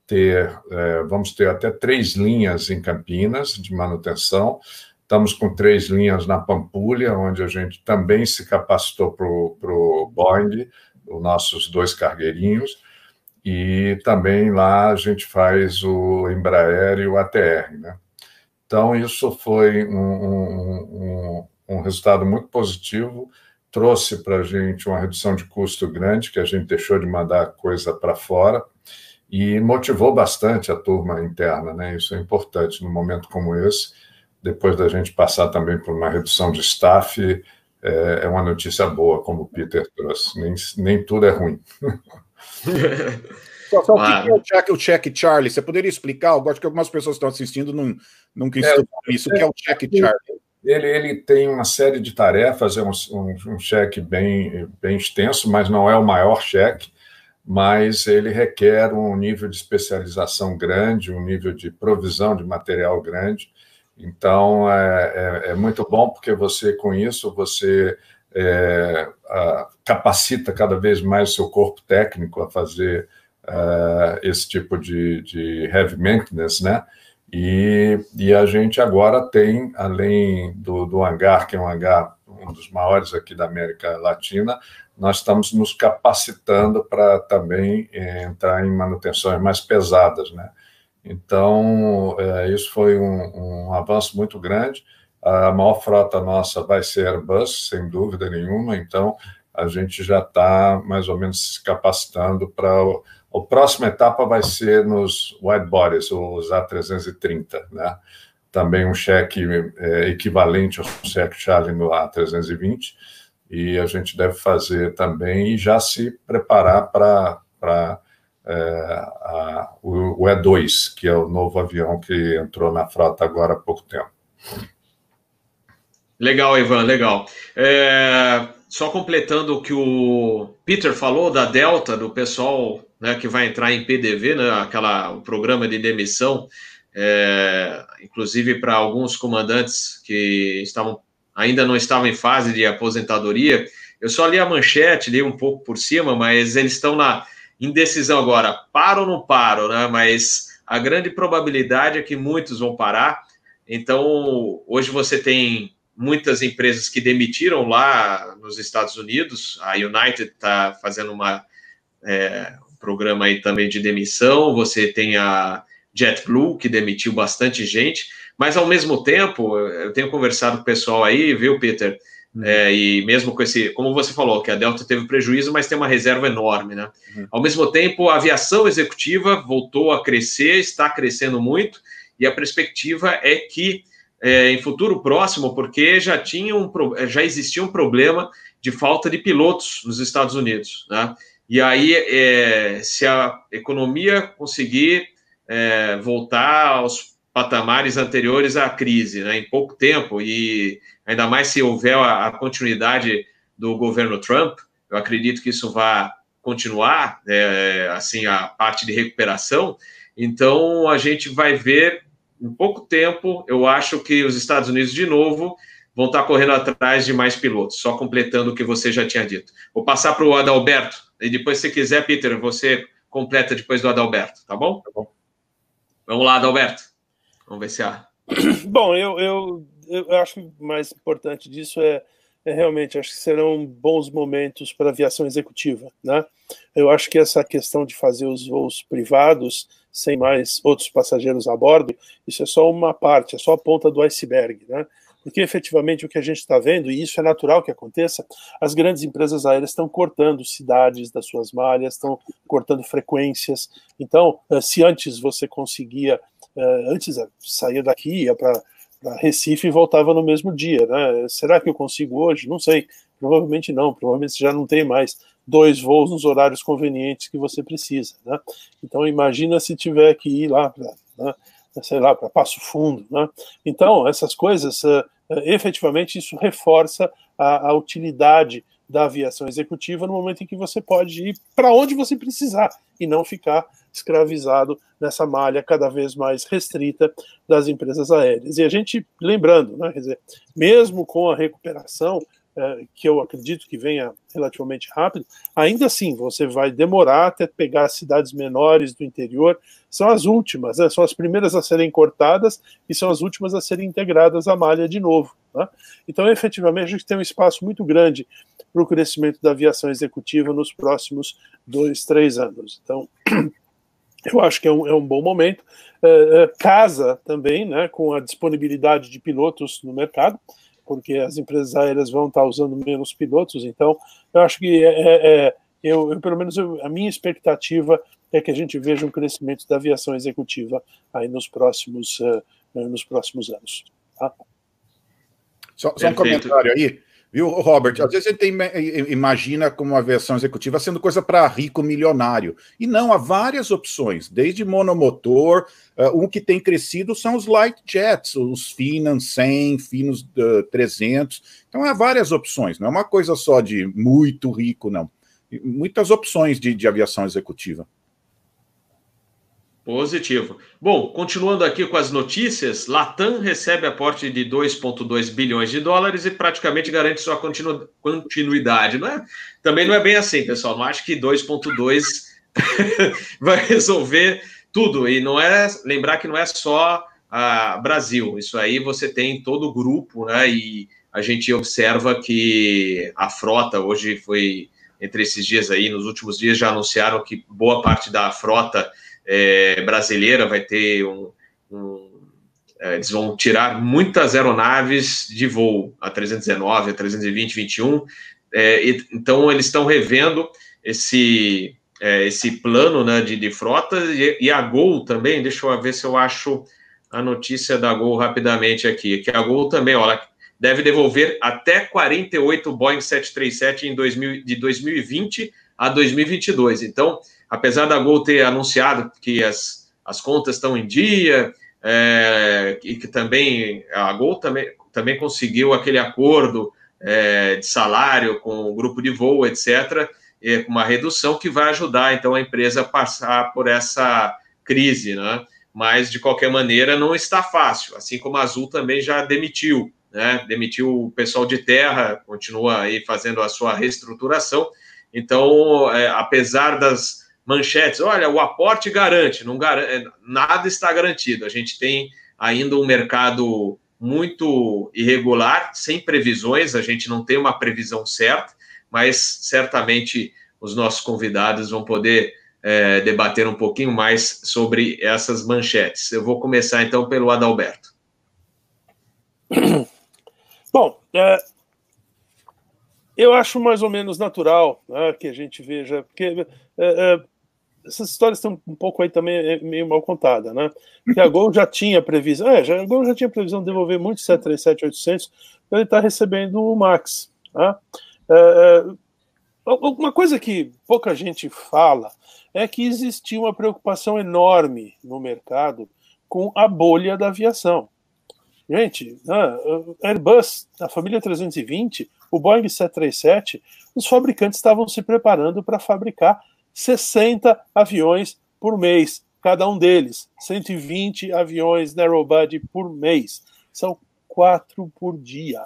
Speaker 3: ter, é, vamos ter até três linhas em Campinas de manutenção. Estamos com três linhas na Pampulha, onde a gente também se capacitou para o Boeing, os nossos dois cargueirinhos, e também lá a gente faz o Embraer e o ATR. Né? Então, isso foi um, um, um um resultado muito positivo, trouxe para a gente uma redução de custo grande, que a gente deixou de mandar coisa para fora, e motivou bastante a turma interna, né? Isso é importante num momento como esse, depois da gente passar também por uma redução de staff, é, é uma notícia boa, como o Peter trouxe. Nem, nem tudo é ruim. (laughs)
Speaker 4: Só, só claro. o que é o check, o check Charlie? Você poderia explicar? Eu gosto que algumas pessoas estão assistindo não, nunca é, isso. O que é o check Charlie?
Speaker 3: Ele, ele tem uma série de tarefas, é um, um, um cheque bem, bem extenso, mas não é o maior cheque, mas ele requer um nível de especialização grande, um nível de provisão de material grande. Então, é, é, é muito bom porque você, com isso, você é, a, capacita cada vez mais o seu corpo técnico a fazer uh, esse tipo de, de heavy maintenance, né? E, e a gente agora tem, além do, do hangar, que é um hangar um dos maiores aqui da América Latina, nós estamos nos capacitando para também é, entrar em manutenções mais pesadas, né? Então, é, isso foi um, um, avanço muito grande. A maior frota nossa vai ser Airbus, sem dúvida nenhuma, então a gente já está mais ou menos se capacitando para. A próxima etapa vai ser nos wide bodies, os A330, né? Também um cheque é, equivalente ao cheque Charlie no A320, e a gente deve fazer também e já se preparar para é, o, o E2, que é o novo avião que entrou na frota agora há pouco tempo.
Speaker 1: Legal, Ivan, legal. É, só completando o que o Peter falou da Delta, do pessoal né, que vai entrar em PDV, né, aquela, o programa de demissão, é, inclusive para alguns comandantes que estavam ainda não estavam em fase de aposentadoria. Eu só li a manchete, li um pouco por cima, mas eles estão na indecisão agora. Paro ou não paro, né? Mas a grande probabilidade é que muitos vão parar. Então, hoje você tem muitas empresas que demitiram lá nos Estados Unidos. A United está fazendo uma, é, programa aí também de demissão. Você tem a JetBlue, que demitiu bastante gente. Mas, ao mesmo tempo, eu tenho conversado com o pessoal aí, viu, Peter? Uhum. É, e mesmo com esse, como você falou, que a Delta teve prejuízo, mas tem uma reserva enorme, né? Uhum. Ao mesmo tempo, a aviação executiva voltou a crescer, está crescendo muito, e a perspectiva é que é, em futuro próximo, porque já tinha um, já existia um problema de falta de pilotos nos Estados Unidos, né? E aí, é, se a economia conseguir é, voltar aos patamares anteriores à crise, né, em pouco tempo, e ainda mais se houver a, a continuidade do governo Trump, eu acredito que isso vai continuar, é, assim, a parte de recuperação. Então, a gente vai ver em pouco tempo, eu acho que os Estados Unidos, de novo, vão estar correndo atrás de mais pilotos, só completando o que você já tinha dito. Vou passar para o Adalberto, e depois, se quiser, Peter, você completa depois do Adalberto, tá bom? Tá bom. Vamos lá, Adalberto. Vamos ver se há. (coughs)
Speaker 2: Bom, eu, eu, eu acho que o mais importante disso é, é realmente, acho que serão bons momentos para a aviação executiva, né? Eu acho que essa questão de fazer os voos privados sem mais outros passageiros a bordo, isso é só uma parte, é só a ponta do iceberg, né? Porque efetivamente o que a gente está vendo, e isso é natural que aconteça, as grandes empresas aéreas estão cortando cidades das suas malhas, estão cortando frequências. Então, eh, se antes você conseguia, eh, antes eh, sair daqui, ia para Recife e voltava no mesmo dia, né? Será que eu consigo hoje? Não sei. Provavelmente não, provavelmente já não tem mais dois voos nos horários convenientes que você precisa. Né? Então, imagina se tiver que ir lá para, né, sei lá, para Passo Fundo. Né? Então, essas coisas, uh, efetivamente, isso reforça a, a, utilidade da aviação executiva no momento em que você pode ir para onde você precisar e não ficar escravizado nessa malha cada vez mais restrita das empresas aéreas. E a gente, lembrando, né, dizer, mesmo com a recuperação, que eu acredito que venha relativamente rápido, ainda assim você vai demorar até pegar cidades menores do interior. São as últimas, né? são as primeiras a serem cortadas e são as últimas a serem integradas à malha de novo. Né? Então, efetivamente, a gente tem um espaço muito grande para o crescimento da aviação executiva nos próximos dois, três anos. Então, (clears throat) eu acho que é um, é um bom momento. É, casa também né, com a disponibilidade de pilotos no mercado porque as empresas aéreas vão estar usando menos pilotos. Então, eu acho que é, é, é eu, eu, pelo menos eu, a minha expectativa é que a gente veja um crescimento da aviação executiva aí nos próximos uh, nos próximos anos. Tá?
Speaker 4: Só, só um comentário aí. Viu, Robert? Às vezes a gente tem, imagina como uma aviação executiva sendo coisa para rico milionário. E não, há várias opções, desde monomotor, uh, um que tem crescido são os light jets, os Finan 100, Finos uh, 300. Então há várias opções, não é uma coisa só de muito rico, não. Muitas opções de, de aviação executiva.
Speaker 1: Positivo. Bom, continuando aqui com as notícias, Latam recebe aporte de 2,2 bilhões de dólares e praticamente garante sua continu continuidade. Não é? Também não é bem assim, pessoal. Não acho que 2,2 (laughs) vai resolver tudo. E não é lembrar que não é só a Brasil. Isso aí você tem todo o grupo, né? E a gente observa que a frota hoje foi entre esses dias aí, nos últimos dias já anunciaram que boa parte da frota é, brasileira vai ter um, um, é, eles vão tirar muitas aeronaves de voo, a 319, a 320, 21. É, e, então, eles estão revendo esse, é, esse plano né, de, de frota e, e, a Gol também. Deixa eu ver se eu acho a notícia da Gol rapidamente aqui. Que a Gol também, olha, deve devolver até 48 Boeing 737 em 2000, de 2020 a 2022. Então, apesar da Gol ter anunciado que as, as contas estão em dia, é, e que também a Gol também, também conseguiu aquele acordo é, de salário com o grupo de voo, etc., é, uma redução que vai ajudar então a empresa a passar por essa crise, né? Mas de qualquer maneira não está fácil, assim como a Azul também já demitiu, né? Demitiu o pessoal de terra, continua aí fazendo a sua reestruturação. Então, é, apesar das manchetes, olha, o aporte garante, não garante, é, nada está garantido. A gente tem ainda um mercado muito irregular, sem previsões, a gente não tem uma previsão certa, mas certamente os nossos convidados vão poder é, debater um pouquinho mais sobre essas manchetes. Eu vou começar então pelo Adalberto.
Speaker 2: Bom, é, eu acho mais ou menos natural né, que a gente veja, porque é, é essas histórias estão um pouco aí também é, meio mal contada, né? Porque a Gol já tinha previsão, é, já, a Gol já tinha previsão de devolver muito 737-800, então ele está recebendo o Max. Né? É, é, uma coisa que pouca gente fala é que existia uma preocupação enorme no mercado com a bolha da aviação. Gente, né, Airbus, a família 320, o Boeing 737, os fabricantes estavam se preparando para fabricar 60 aviões por mês, cada um deles, 120 aviões narrowbody por mês. São quatro por dia.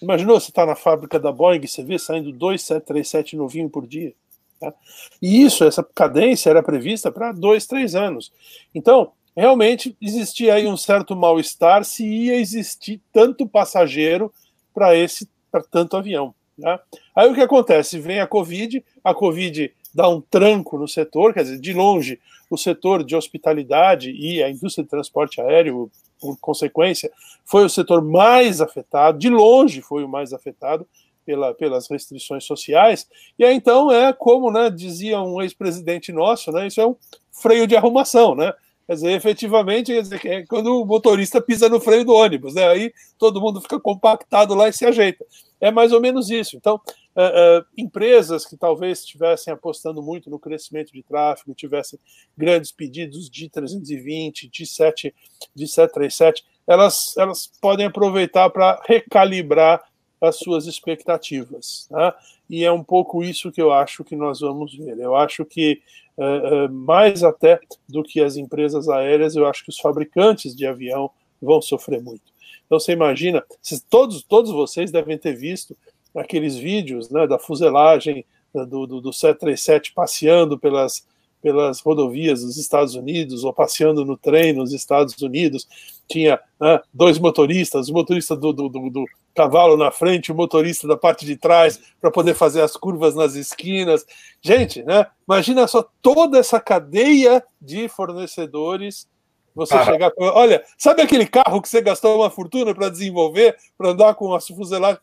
Speaker 2: Imaginou você está na fábrica da Boeing e você vê saindo dois 737 novinho por dia? Tá? E isso, essa cadência era prevista para dois, três anos. Então, realmente existia aí um certo mal-estar se ia existir tanto passageiro para esse para tanto avião. Né? Aí o que acontece? Vem a Covid, a Covid dá um tranco no setor, quer dizer, de longe, o setor de hospitalidade e a indústria de transporte aéreo, por consequência, foi o setor mais afetado, de longe foi o mais afetado pela, pelas restrições sociais. E aí, então, é como né, dizia um ex-presidente nosso, né, isso é um freio de arrumação, né? Quer dizer, efetivamente, quer dizer, é quando o motorista pisa no freio do ônibus, né? aí todo mundo fica compactado lá e se ajeita. É mais ou menos isso. Então, uh, uh, empresas que talvez estivessem apostando muito no crescimento de tráfego, tivessem grandes pedidos de 320, de, 7, de 737, elas, elas podem aproveitar para recalibrar as suas expectativas. Né? E é um pouco isso que eu acho que nós vamos ver. Eu acho que, uh, mais até do que as empresas aéreas, eu acho que os fabricantes de avião vão sofrer muito. Então você imagina, todos, todos vocês devem ter visto aqueles vídeos né, da fuselagem do, do, do 737 passeando pelas, pelas rodovias dos Estados Unidos ou passeando no trem nos Estados Unidos. Tinha né, dois motoristas, o motorista do, do, do, do, cavalo na frente, o motorista da parte de trás, para poder fazer as curvas nas esquinas. Gente, né, imagina só toda essa cadeia de fornecedores. Você ah. chegar. Olha, sabe aquele carro que você gastou uma fortuna para desenvolver, para andar com a fuselagem?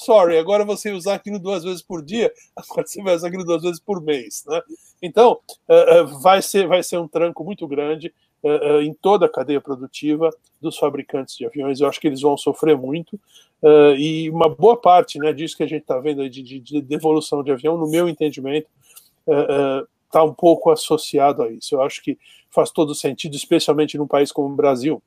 Speaker 2: sorry, agora você usar aquilo duas vezes por dia, (laughs) agora você vai usar aquilo duas vezes por mês. Né? Então, uh, uh, vai, ser, vai ser um tranco muito grande uh, em toda a cadeia produtiva dos fabricantes de aviões. Eu acho que eles vão sofrer muito. e uma boa parte né, disso que a gente está vendo de, de, de, devolução de avião, no meu entendimento, está um pouco associado a isso. Eu acho que faz todo sentido, especialmente num país como o Brasil,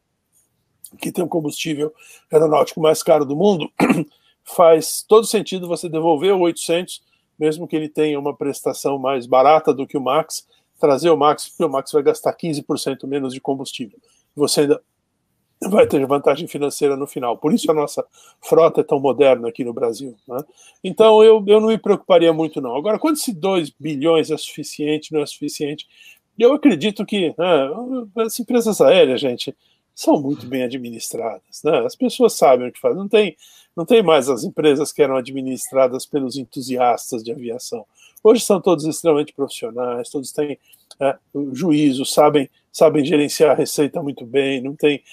Speaker 2: que tem o combustível aeronáutico mais caro do mundo, (clears throat) faz todo sentido você devolver o 800, mesmo que ele tenha uma prestação mais barata do que o Max, trazer o Max, porque o Max vai gastar 15% menos de combustível. Você ainda vai ter vantagem financeira no final. Por isso a nossa frota é tão moderna aqui no Brasil. Né? Então eu, eu não me preocuparia muito, não. Agora, quando esse 2 bilhões é suficiente, não é suficiente, eu acredito que né, as empresas aéreas, gente, são muito bem administradas. Né? As pessoas sabem o que fazem. Não tem, não tem mais as empresas que eram administradas pelos entusiastas de aviação. Hoje são todos extremamente profissionais, todos têm é, juízo, sabem sabem gerenciar a receita muito bem, não tem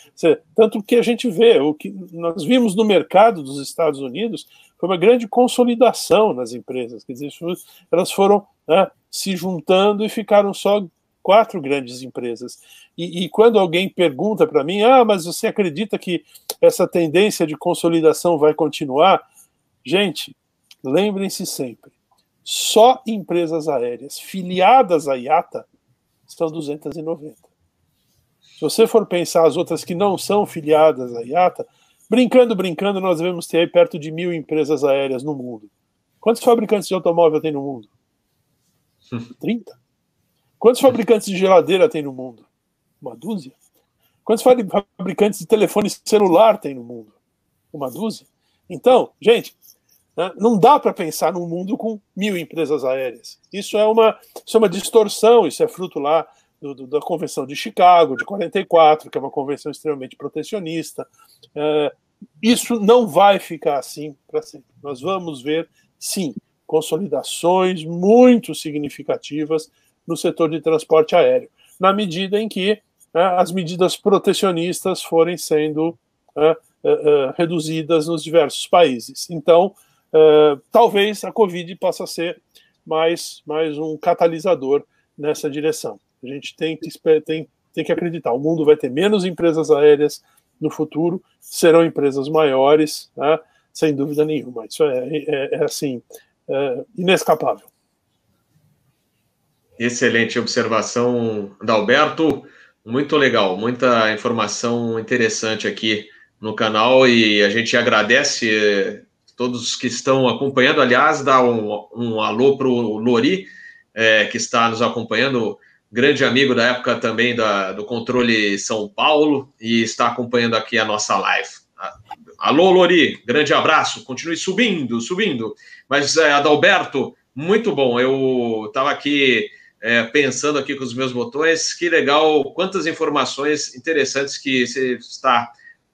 Speaker 2: tanto que a gente vê o que nós vimos no mercado dos Estados Unidos foi uma grande consolidação nas empresas, quer dizer, elas foram né, se juntando e ficaram só quatro grandes empresas. E, e quando alguém pergunta para mim, ah, mas você acredita que essa tendência de consolidação vai continuar? Gente, lembrem-se sempre, só empresas aéreas filiadas à IATA são 290. Se você for pensar as outras que não são filiadas à IATA, brincando, brincando, nós devemos ter aí perto de mil empresas aéreas no mundo. Quantos fabricantes de automóvel tem no mundo? (laughs) 30. Quantos fabricantes de geladeira tem no mundo? Uma dúzia. Quantos fabricantes de telefone celular tem no mundo? Uma dúzia. Então, gente, né? Não dá para pensar num mundo com mil empresas aéreas. Isso é uma, isso é uma distorção, isso é fruto lá do, do, da Convenção de Chicago, de 44, que é uma convenção extremamente protecionista. É, isso não vai ficar assim para sempre. Nós vamos ver, sim, consolidações muito significativas no setor de transporte aéreo, na medida em que né, as medidas protecionistas forem sendo uh, uh, reduzidas nos diversos países. Então, uh, talvez a Covid possa ser mais, mais um catalisador nessa direção. A gente tem que, tem, tem que acreditar. O mundo vai ter menos empresas aéreas no futuro, serão empresas maiores, né? sem dúvida nenhuma. Isso é, é, é assim, é inescapável.
Speaker 1: Excelente observação, Dalberto. Muito legal, muita informação interessante aqui no canal e a gente agradece todos que estão acompanhando. Aliás, dá um, um alô para o Lori, é, que está nos acompanhando, grande amigo da época também da, do controle São Paulo, e está acompanhando aqui a nossa live. Alô, Lori, grande abraço, continue subindo, subindo. Mas, é, Adalberto, muito bom. Eu estava aqui é, pensando aqui com os meus botões, que legal, quantas informações interessantes que você está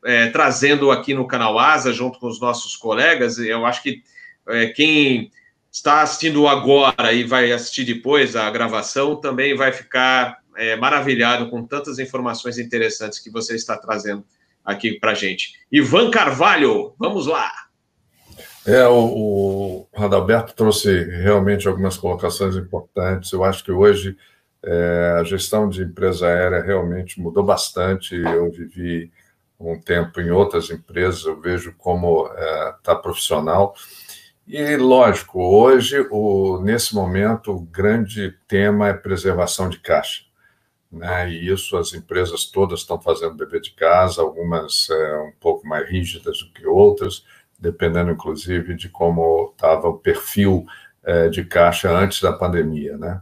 Speaker 1: é, trazendo aqui no canal Asa, junto com os nossos colegas. Eu acho que é, quem está assistindo agora e vai assistir depois a gravação também vai ficar é, maravilhado com tantas informações interessantes que você está trazendo aqui para gente. Ivan Carvalho, vamos lá.
Speaker 3: É, o, o Radalberto trouxe realmente algumas colocações importantes. Eu acho que hoje é, a gestão de empresa aérea realmente mudou bastante. Eu vivi um tempo em outras empresas, eu vejo como está é, tá profissional. E, lógico, hoje, o, nesse momento, o grande tema é preservação de caixa. Né? E isso as empresas todas estão fazendo dever de casa, algumas é, um pouco mais rígidas do que outras, dependendo, inclusive, de como estava o perfil é, de caixa antes da pandemia. Né?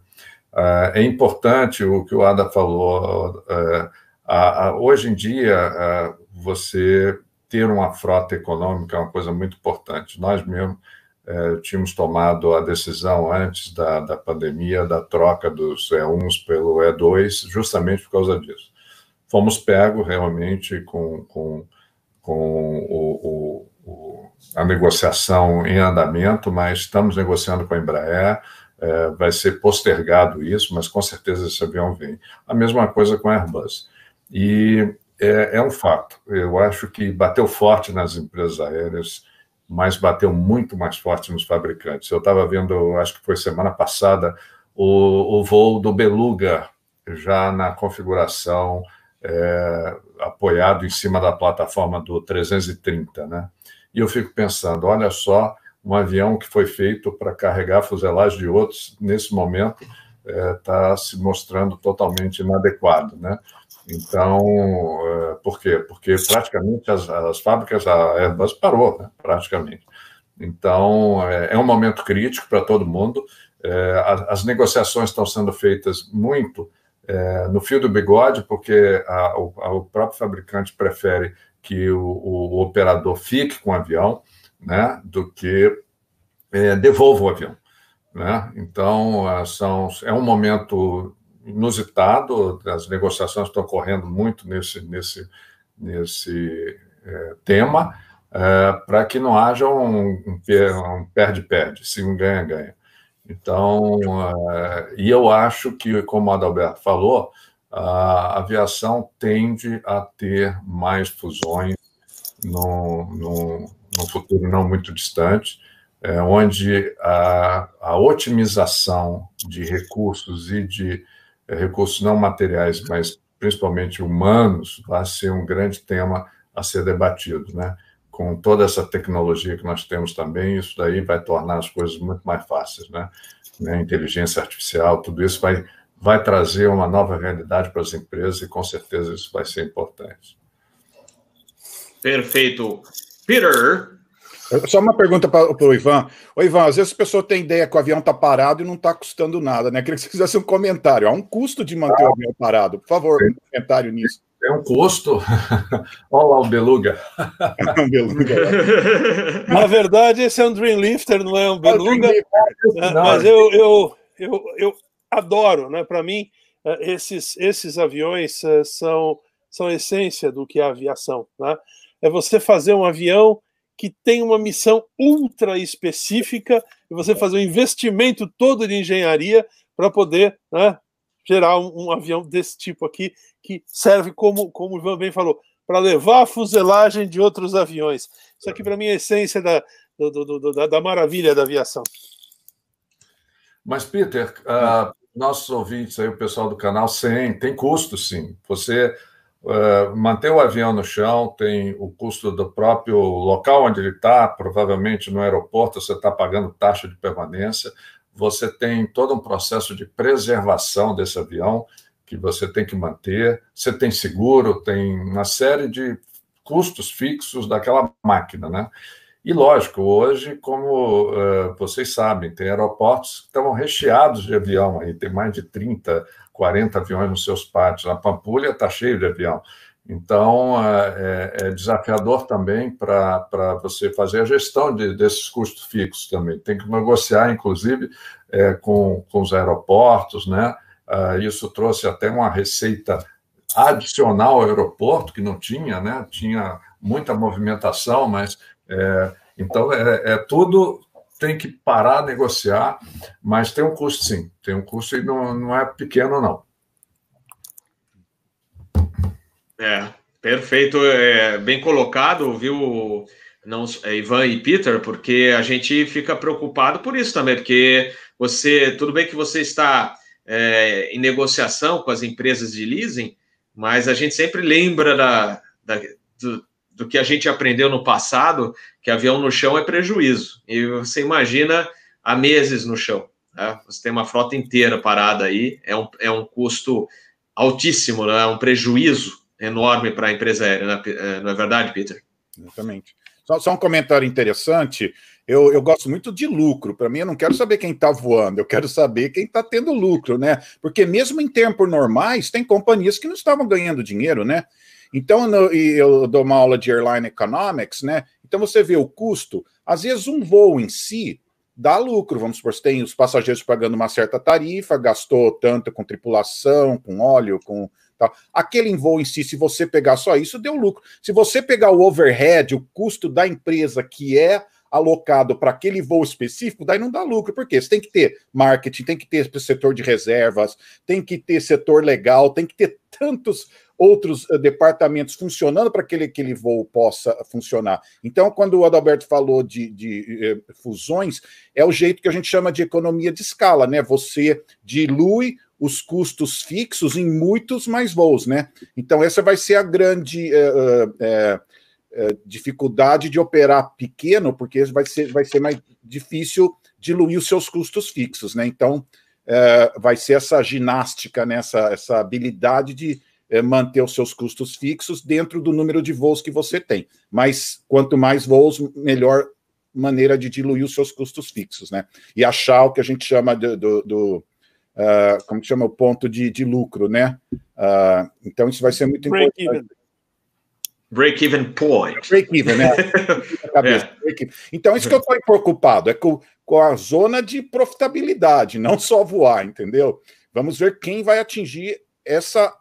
Speaker 3: É, é importante o que o Ada falou. É, a, a, hoje em dia, a, você ter uma frota econômica é uma coisa muito importante. Nós mesmos é, tínhamos tomado a decisão antes da, da pandemia da troca dos E1s pelo E2, justamente por causa disso. Fomos pegos realmente com, com, com o, o, o, a negociação em andamento, mas estamos negociando com a Embraer. É, vai ser postergado isso, mas com certeza esse avião vem. A mesma coisa com a Airbus. E é, é um fato. Eu acho que bateu forte nas empresas aéreas, mas bateu muito mais forte nos fabricantes. Eu estava vendo, acho que foi semana passada, o, o voo do Beluga já na configuração é, apoiado em cima da plataforma do 330, né? E eu fico pensando, olha só, um avião que foi feito para carregar fuselagem de outros, nesse momento está é, se mostrando totalmente inadequado, né? Então, é, por quê? Porque praticamente as, as fábricas, a Airbus parou, né? praticamente. Então, é, é um momento crítico para todo mundo. É, as, negociações estão sendo feitas muito no fio do bigode, porque a, o, próprio fabricante prefere que o, o, operador fique com o avião, né, do que devolva o avião. Né? Então, são, é um momento inusitado, as negociações estão ocorrendo muito nesse, nesse, nesse é, tema, é, para que não haja um perde-perde, se um ganha-ganha. Então, uh, e eu acho que, como o Adalberto falou, a aviação tende a ter mais fusões no, no, futuro não muito distante, é, onde a, a, otimização de recursos e de é, recursos não materiais, mas principalmente humanos, vai ser um grande tema a ser debatido, né? Com toda essa tecnologia que nós temos também, isso daí vai tornar as coisas muito mais fáceis, né? né? Inteligência artificial, tudo isso vai vai trazer uma nova realidade para as empresas e com certeza isso vai ser importante.
Speaker 1: Perfeito. Peter.
Speaker 4: Só uma pergunta para o Ivan. Ô, Ivan, às vezes a pessoa tem ideia que o avião está parado e não está custando nada, né? Queria que você fizesse um comentário. Há um custo de manter ah, o avião parado. Por favor, um comentário nisso.
Speaker 3: É um custo. (laughs) Olha lá o Beluga. (laughs) um
Speaker 2: beluga. (laughs) Na verdade, esse é um Dreamlifter, não é um é Beluga. É, mas eu, eu, eu, eu adoro, né? Para mim, é, esses, esses aviões são, são a essência do que é a aviação, né? é você fazer um avião que tem uma missão ultra específica e você fazer um investimento todo de engenharia para poder né, gerar um, um, avião desse tipo aqui que serve como, como o Ivan bem falou, para levar a fuselagem de outros aviões. Isso aqui para mim é a essência da, do, do, do, da, da, maravilha da aviação.
Speaker 3: Mas, Peter, uh, nossos ouvintes aí, o pessoal do canal, sim, tem custo, sim. Você Uh, manter o avião no chão tem o custo do próprio local onde ele está, provavelmente no aeroporto você está pagando taxa de permanência, você tem todo um processo de preservação desse avião que você tem que manter, você tem seguro, tem uma série de custos fixos daquela máquina, né? E lógico, hoje, como uh, vocês sabem, tem aeroportos que estão recheados de avião aí, tem mais de 30 40 aviões nos seus pátios. A Pampulha está cheio de avião. Então, é, é, é desafiador também para você fazer a gestão de, desses custos fixos também. Tem que negociar, inclusive, é, com, com os aeroportos, né? Ah, isso trouxe até uma receita adicional ao aeroporto, que não tinha, né? Tinha muita movimentação, mas... É, então, é, é tudo tem que parar, negociar, mas tem um custo sim, tem um custo e não, não é pequeno, não.
Speaker 1: É, perfeito, é, bem colocado, viu, não, é, Ivan e Peter, porque a gente fica preocupado por isso também, porque você, tudo bem que você está é, em negociação com as empresas de leasing, mas a gente sempre lembra da, da do, do que a gente aprendeu no passado, que avião no chão é prejuízo. E você imagina há meses no chão. Né? Você tem uma frota inteira parada aí, é um, é um custo altíssimo, né? é um prejuízo enorme para a empresa aérea, né? É, não é verdade, Peter?
Speaker 4: Exatamente. Só, só um comentário interessante. Eu, eu, gosto muito de lucro. Para mim, eu não quero saber quem está voando, eu quero saber quem está tendo lucro, né? Porque mesmo em tempos normais, tem companhias que não estavam ganhando dinheiro, né? Então, no, eu dou uma aula de Airline Economics, né? Então você vê o custo. Às vezes, um voo em si dá lucro. Vamos supor, tem os passageiros pagando uma certa tarifa, gastou tanto com tripulação, com óleo, com. Aquele voo em si, se você pegar só isso, deu lucro. Se você pegar o overhead, o custo da empresa que é alocado para aquele voo específico, daí não dá lucro. Por quê? Você tem que ter marketing, tem que ter setor de reservas, tem que ter setor legal, tem que ter tantos outros uh, departamentos funcionando para que aquele, voo possa funcionar. Então, quando o Adalberto falou de, de uh, fusões, é o jeito que a gente chama de economia de escala, né? Você dilui os custos fixos em muitos mais voos, né? Então, essa vai ser a grande uh, dificuldade de operar pequeno, porque vai ser, vai ser mais difícil diluir os seus custos fixos, né? Então, vai ser essa ginástica, né? essa, habilidade de é, manter os seus custos fixos dentro do número de voos que você tem. Mas quanto mais voos, melhor maneira de diluir os seus custos fixos, né? E achar o que a gente chama do, do, do uh, como que chama o ponto de, de lucro, né? Uh, então isso vai ser muito Break importante. Even.
Speaker 1: Break-even point.
Speaker 4: Break-even, né? (laughs) é. Break então, isso que eu estou preocupado é com, com a zona de profitabilidade, não só voar, entendeu? Vamos ver quem vai atingir essa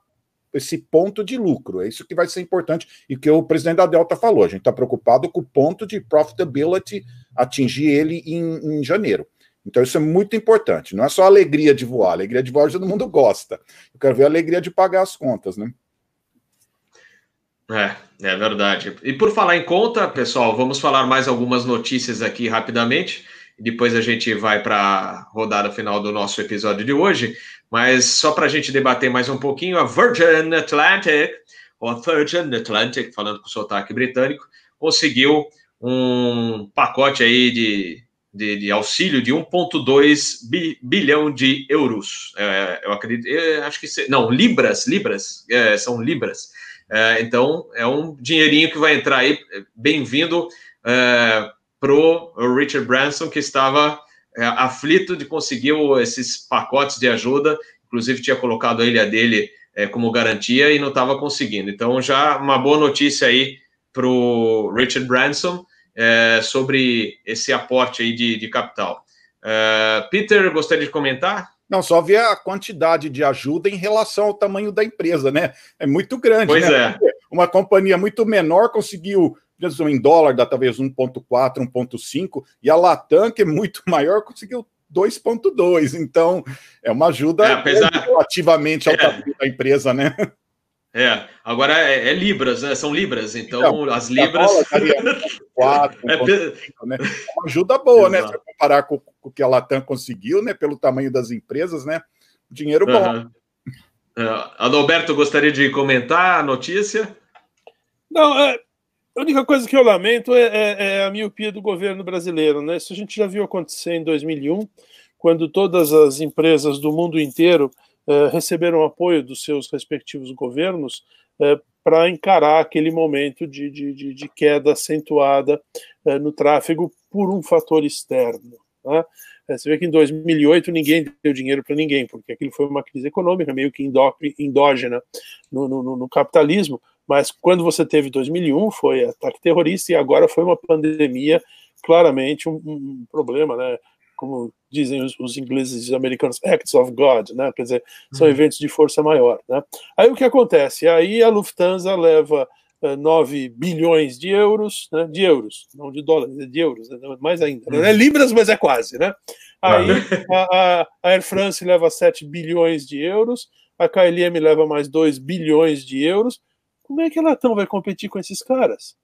Speaker 4: esse ponto de lucro. É isso que vai ser importante e que o presidente da Delta falou. A gente está preocupado com o ponto de profitability, atingir ele em, em janeiro. Então, isso é muito importante. Não é só a alegria de voar. Alegria de voar todo mundo gosta. Eu quero ver a alegria de pagar as contas, né?
Speaker 1: É, é verdade. E por falar em conta, pessoal, vamos falar mais algumas notícias aqui rapidamente. Depois a gente vai para a rodada final do nosso episódio de hoje. Mas só para a gente debater mais um pouquinho, a Virgin Atlantic, ou a Virgin Atlantic, falando com sotaque britânico, conseguiu um pacote aí de de, de auxílio de 1,2 bi, bilhão de euros. É, eu acredito, acho que não, libras, libras, é, são libras. É, então é um dinheirinho que vai entrar aí, bem-vindo é, pro Richard Branson que estava é, aflito de conseguir esses pacotes de ajuda, inclusive tinha colocado a ilha dele é, como garantia e não estava conseguindo. Então já uma boa notícia aí pro Richard Branson é, sobre esse aporte aí de, de capital. É, Peter, gostaria de comentar?
Speaker 4: Não, só ver a quantidade de ajuda em relação ao tamanho da empresa, né? É muito grande.
Speaker 1: Pois
Speaker 4: né? é. Uma companhia muito menor conseguiu, em dólar, dá talvez 1,4, 1,5, e a Latam, que é muito (laughs) maior, conseguiu 2,2. Então, é uma ajuda é, apesar... relativamente ao é. tamanho da empresa, né?
Speaker 1: É, agora é, é, libras, né? São libras, então, então as libras. (laughs)
Speaker 4: Quatro, é, cinco, né? é uma ajuda boa, né? Exato. né? Se comparar com, com, o que a Latam conseguiu, né? Pelo tamanho das empresas, né? Dinheiro bom. Uhum.
Speaker 1: É, Adalberto, gostaria de comentar a notícia?
Speaker 2: Não, é, a única coisa que eu lamento é, é, é, a miopia do governo brasileiro, né? Isso a gente já viu acontecer em 2001, quando todas as empresas do mundo inteiro eh, receberam apoio dos seus respectivos governos eh, para encarar aquele momento de, de, de queda acentuada eh, no tráfego por um fator externo. Né? Você vê que em 2008 ninguém deu dinheiro para ninguém, porque aquilo foi uma crise econômica meio que endógena no, no, no, capitalismo, mas quando você teve 2001 foi ataque terrorista e agora foi uma pandemia, claramente um, um problema, né? como dizem os, os, ingleses e americanos, acts of God, né? Quer dizer, são uhum. eventos de força maior, né? Aí o que acontece? Aí a Lufthansa leva uh, eh, 9 bilhões de euros, né? De euros, não de dólares, é de euros, né? mais ainda. Uhum. Não é libras, mas é quase, né? Aí a, a, a Air France leva 7 bilhões de euros, a KLM leva mais 2 bilhões de euros. Como é que a Latam vai competir com esses caras?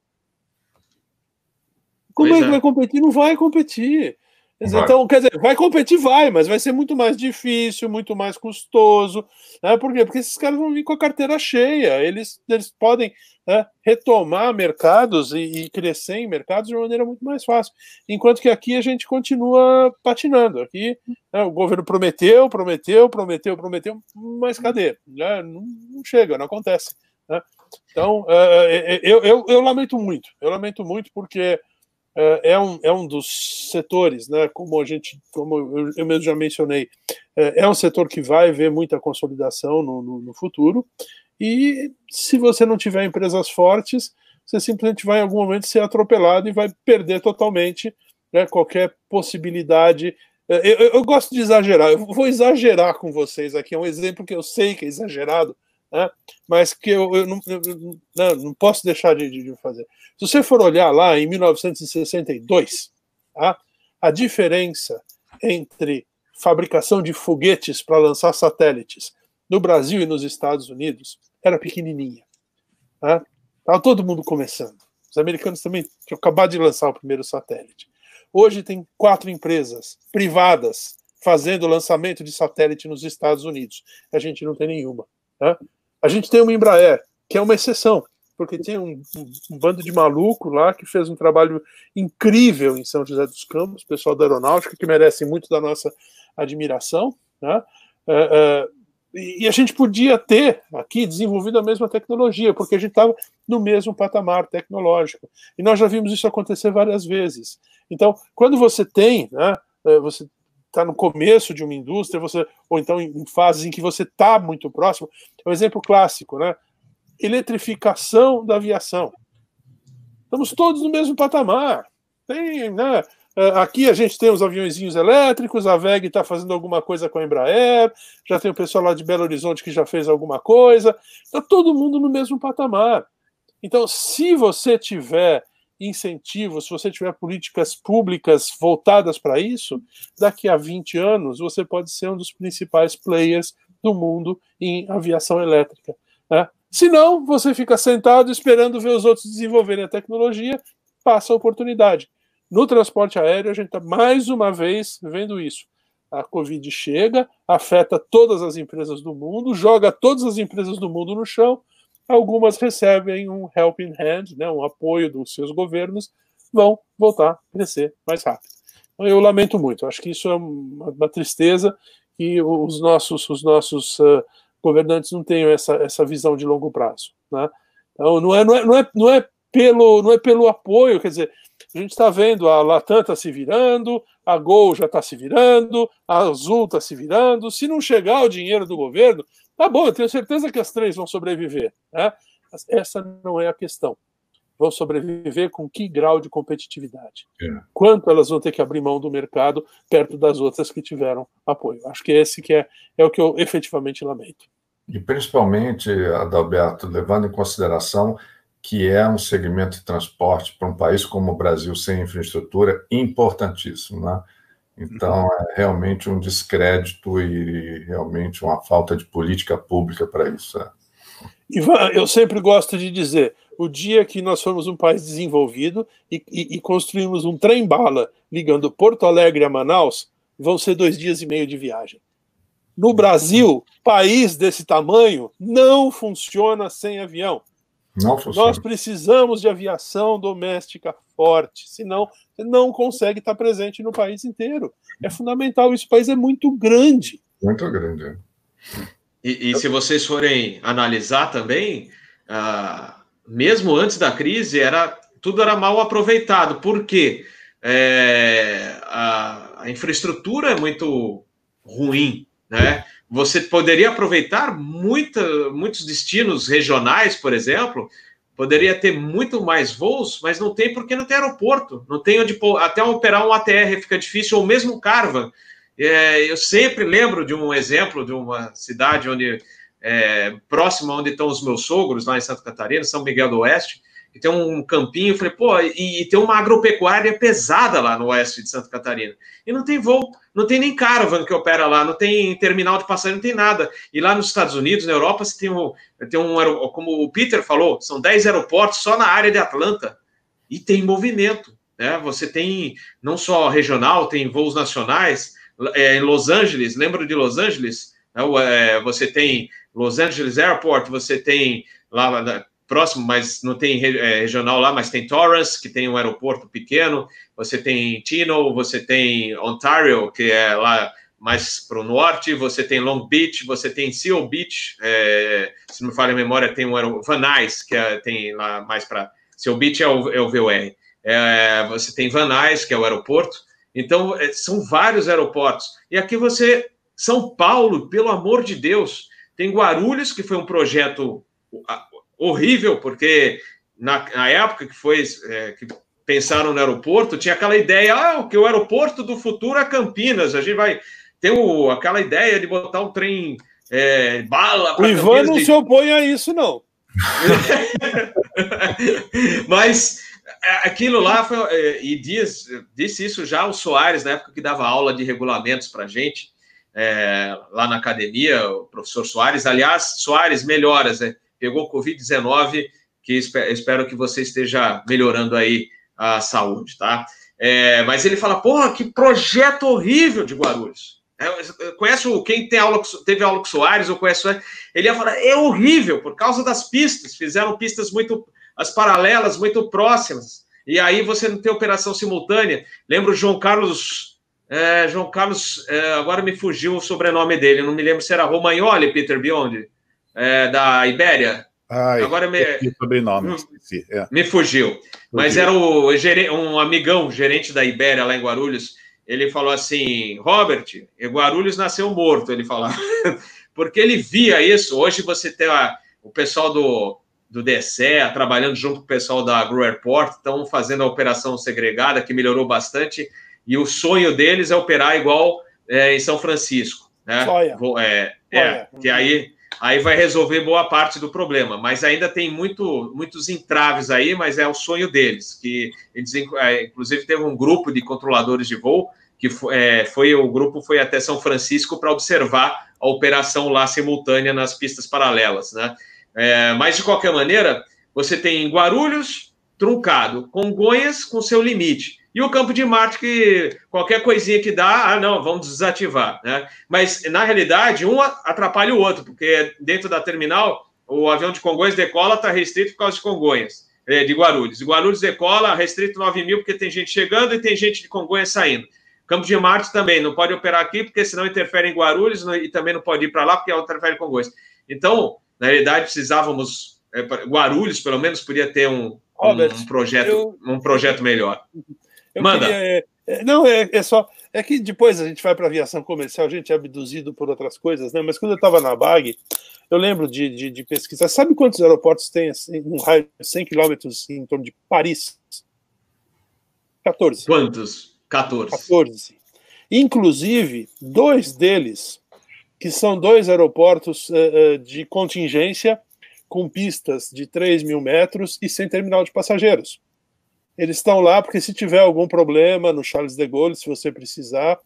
Speaker 2: Como pois é que é. vai competir? Não vai competir. Vai. Então, quer dizer, vai competir, vai, mas vai ser muito mais difícil, muito mais custoso. Né? Por quê? Porque esses caras vão vir com a carteira cheia. Eles, eles podem né, retomar mercados e, e, crescer em mercados de uma maneira muito mais fácil. Enquanto que aqui a gente continua patinando. Aqui né, o governo prometeu, prometeu, prometeu, prometeu, mas cadê? Né? Não, não, chega, não acontece. Então, uh, eu, eu, eu lamento muito. Eu lamento muito porque é, é um, é um dos setores, né, como a gente, como eu mesmo já mencionei, é, é um setor que vai ver muita consolidação no, no, no, futuro, e se você não tiver empresas fortes, você simplesmente vai em algum momento ser atropelado e vai perder totalmente né, qualquer possibilidade. É, eu, eu, eu gosto de exagerar, eu vou exagerar com vocês aqui, é um exemplo que eu sei que é exagerado, né? mas que eu, eu, não, eu não, não, posso deixar de, de, fazer. Se você for olhar lá em 1962, tá? a diferença entre fabricação de foguetes para lançar satélites no Brasil e nos Estados Unidos era pequenininha. Tá? Estava todo mundo começando. Os americanos também tinham acabado de lançar o primeiro satélite. Hoje tem quatro empresas privadas fazendo lançamento de satélite nos Estados Unidos. A gente não tem nenhuma. Tá? A gente tem uma Embraer, que é uma exceção, porque tem um, um, um, bando de maluco lá que fez um trabalho incrível em São José dos Campos, pessoal da aeronáutica, que merece muito da nossa admiração. Né? É, é, e a gente podia ter aqui desenvolvido a mesma tecnologia, porque a gente estava no mesmo patamar tecnológico. E nós já vimos isso acontecer várias vezes. Então, quando você tem, né, é, você está no começo de uma indústria, você ou então em fases em que você está muito próximo. É um exemplo clássico, né? Eletrificação da aviação. Estamos todos no mesmo patamar. Tem, né? É, aqui a gente tem os aviãozinhos elétricos, a VEG está fazendo alguma coisa com a Embraer, já tem o pessoal lá de Belo Horizonte que já fez alguma coisa. Está todo mundo no mesmo patamar. Então, se você tiver incentivos, se você tiver políticas públicas voltadas para isso, daqui a 20 anos você pode ser um dos principais players do mundo em aviação elétrica. Né? Se não, você fica sentado esperando ver os outros desenvolverem a tecnologia, passa a oportunidade. No transporte aéreo, a gente está mais uma vez vendo isso. A Covid chega, afeta todas as empresas do mundo, joga todas as empresas do mundo no chão, algumas recebem um helping hand, né, um apoio dos seus governos, vão voltar a crescer mais rápido. Então, eu lamento muito, acho que isso é uma, tristeza que os nossos, os nossos uh, governantes não tenham essa, essa visão de longo prazo. Né? Então, não é, não, é, não, é, não, é pelo, não é pelo apoio, quer dizer, a gente está vendo a Latam está se virando, a Gol já está se virando, a Azul está se virando. Se não chegar o dinheiro do governo, Tá bom, eu tenho certeza que as três vão sobreviver. Né? Essa não é a questão. Vão sobreviver com que grau de competitividade? É. Quanto elas vão ter que abrir mão do mercado perto das outras que tiveram apoio? Acho que esse que é, é o que eu efetivamente lamento.
Speaker 3: E principalmente, Adalberto, levando em consideração que é um segmento de transporte para um país como o Brasil sem infraestrutura importantíssimo, né? Então, é realmente um descrédito e realmente uma falta de política pública para isso. É.
Speaker 2: Ivan, eu sempre gosto de dizer: o dia que nós formos um país desenvolvido e, e, e construímos um trem-bala ligando Porto Alegre a Manaus, vão ser dois dias e meio de viagem. No Brasil, país desse tamanho não funciona sem avião. Nós precisamos de aviação doméstica forte, senão você não consegue estar presente no país inteiro. É fundamental, esse país é muito grande.
Speaker 3: Muito grande. É.
Speaker 1: E, e se vocês forem analisar também, ah, mesmo antes da crise, era tudo era mal aproveitado. Por quê? É, a, a infraestrutura é muito ruim, né? Você poderia aproveitar muita, muitos destinos regionais, por exemplo, poderia ter muito mais voos, mas não tem porque não tem aeroporto, não tem onde até operar um ATR fica difícil, ou mesmo Carva. É, eu sempre lembro de um exemplo de uma cidade onde é, próxima onde estão os meus sogros, lá em Santa Catarina, São Miguel do Oeste, e tem um campinho, falei, pô, e, e, tem uma agropecuária pesada lá no oeste de Santa Catarina. E não tem voo, não tem nem caravan que opera lá, não tem terminal de passageiro, não tem nada. E lá nos Estados Unidos, na Europa, você tem um, tem um como o Peter falou, são 10 aeroportos só na área de Atlanta. E tem movimento. Né? Você tem não só regional, tem voos nacionais. É, em Los Angeles, lembro de Los Angeles? Né? É, você tem Los Angeles Airport, você tem lá próximo, mas não tem é, regional lá, mas tem Torrance, que tem um aeroporto pequeno, você tem Tino, você tem Ontario, que é lá mais para o norte, você tem Long Beach, você tem Seal Beach, é, se não me falha a memória, tem um aeroporto, Van Nuys, que é, tem lá mais para... Seal Beach é o, é o VOR. É, você tem Van Nuys, que é o aeroporto. Então, é, são vários aeroportos. E aqui você... São Paulo, pelo amor de Deus, tem Guarulhos, que foi um projeto horrível, porque na, na época que foi é, que pensaram no aeroporto, tinha aquela ideia, ah, que o aeroporto do futuro é Campinas, a gente vai ter o, aquela ideia de botar um trem é, bala.
Speaker 2: O Ivan Campinas, não de... se opõe a isso, não. (laughs)
Speaker 1: Mas é, aquilo lá foi, é, e diz, disse isso já o Soares, na época que dava aula de regulamentos para gente, é, lá na academia, o professor Soares. Aliás, Soares, melhoras, né? Pegou Covid-19, que espero que você esteja melhorando aí a saúde, tá? É, mas ele fala, porra, que projeto horrível de Guarulhos. É, conhece o, quem tem aula, teve aula com Soares ou conhece o Ele ia falar, é horrível, por causa das pistas, fizeram pistas muito, as paralelas muito próximas, e aí você não tem operação simultânea. Lembra o João Carlos, é, João Carlos, é, agora me fugiu o sobrenome dele, não me lembro se era Romagnoli, Peter Biondi é, da Ibéria.
Speaker 4: Ai, Agora me,
Speaker 1: sobrenome, é. me fugiu. Mas era o, um amigão, gerente da Ibéria lá em Guarulhos. Ele falou assim: Robert, Guarulhos nasceu morto. Ele falava, (laughs) porque ele via isso. Hoje você tem a, o pessoal do, do DSE trabalhando junto com o pessoal da Agro Airport, estão fazendo a operação segregada, que melhorou bastante. E o sonho deles é operar igual é, em São Francisco. Né? É, é, que aí aí vai resolver boa parte do problema. Mas ainda tem muito, muitos entraves aí, mas é o sonho deles. Que eles, é, inclusive, teve um grupo de controladores de voo que foi, é, foi o grupo foi até São Francisco para observar a operação lá simultânea nas pistas paralelas, né? É, mas de qualquer maneira, você tem Guarulhos truncado, Congonhas com seu limite. E o campo de Marte, que qualquer coisinha que dá, ah, não, vamos desativar. Né? Mas, na realidade, um atrapalha o outro, porque dentro da terminal, o avião de Congonhas decola, está restrito por causa de Congonhas, é, de Guarulhos. Guarulhos decola, restrito 9 mil, porque tem gente chegando e tem gente de Congonhas saindo. Campo de Marte também, não pode operar aqui, porque senão interfere em Guarulhos e também não pode ir para lá, porque interfere em Congonhas. Então, na realidade, precisávamos, é, Guarulhos, pelo menos, podia ter um, Robert, um, projeto, eu... um projeto melhor.
Speaker 2: Manda. Queria, é, é, não, é, é, só. É que depois a gente vai para aviação comercial, a gente é abduzido por outras coisas, né? Mas quando eu estava na BAG, eu lembro de, de, de, pesquisar. Sabe quantos aeroportos tem assim, um raio de 100 quilômetros em torno de Paris? 14.
Speaker 1: Quantos? 14.
Speaker 2: 14. Inclusive, dois deles, que são dois aeroportos uh, de contingência, com pistas de 3 mil metros e sem terminal de passageiros. Eles estão lá porque se tiver algum problema no Charles de Gaulle, se você precisar,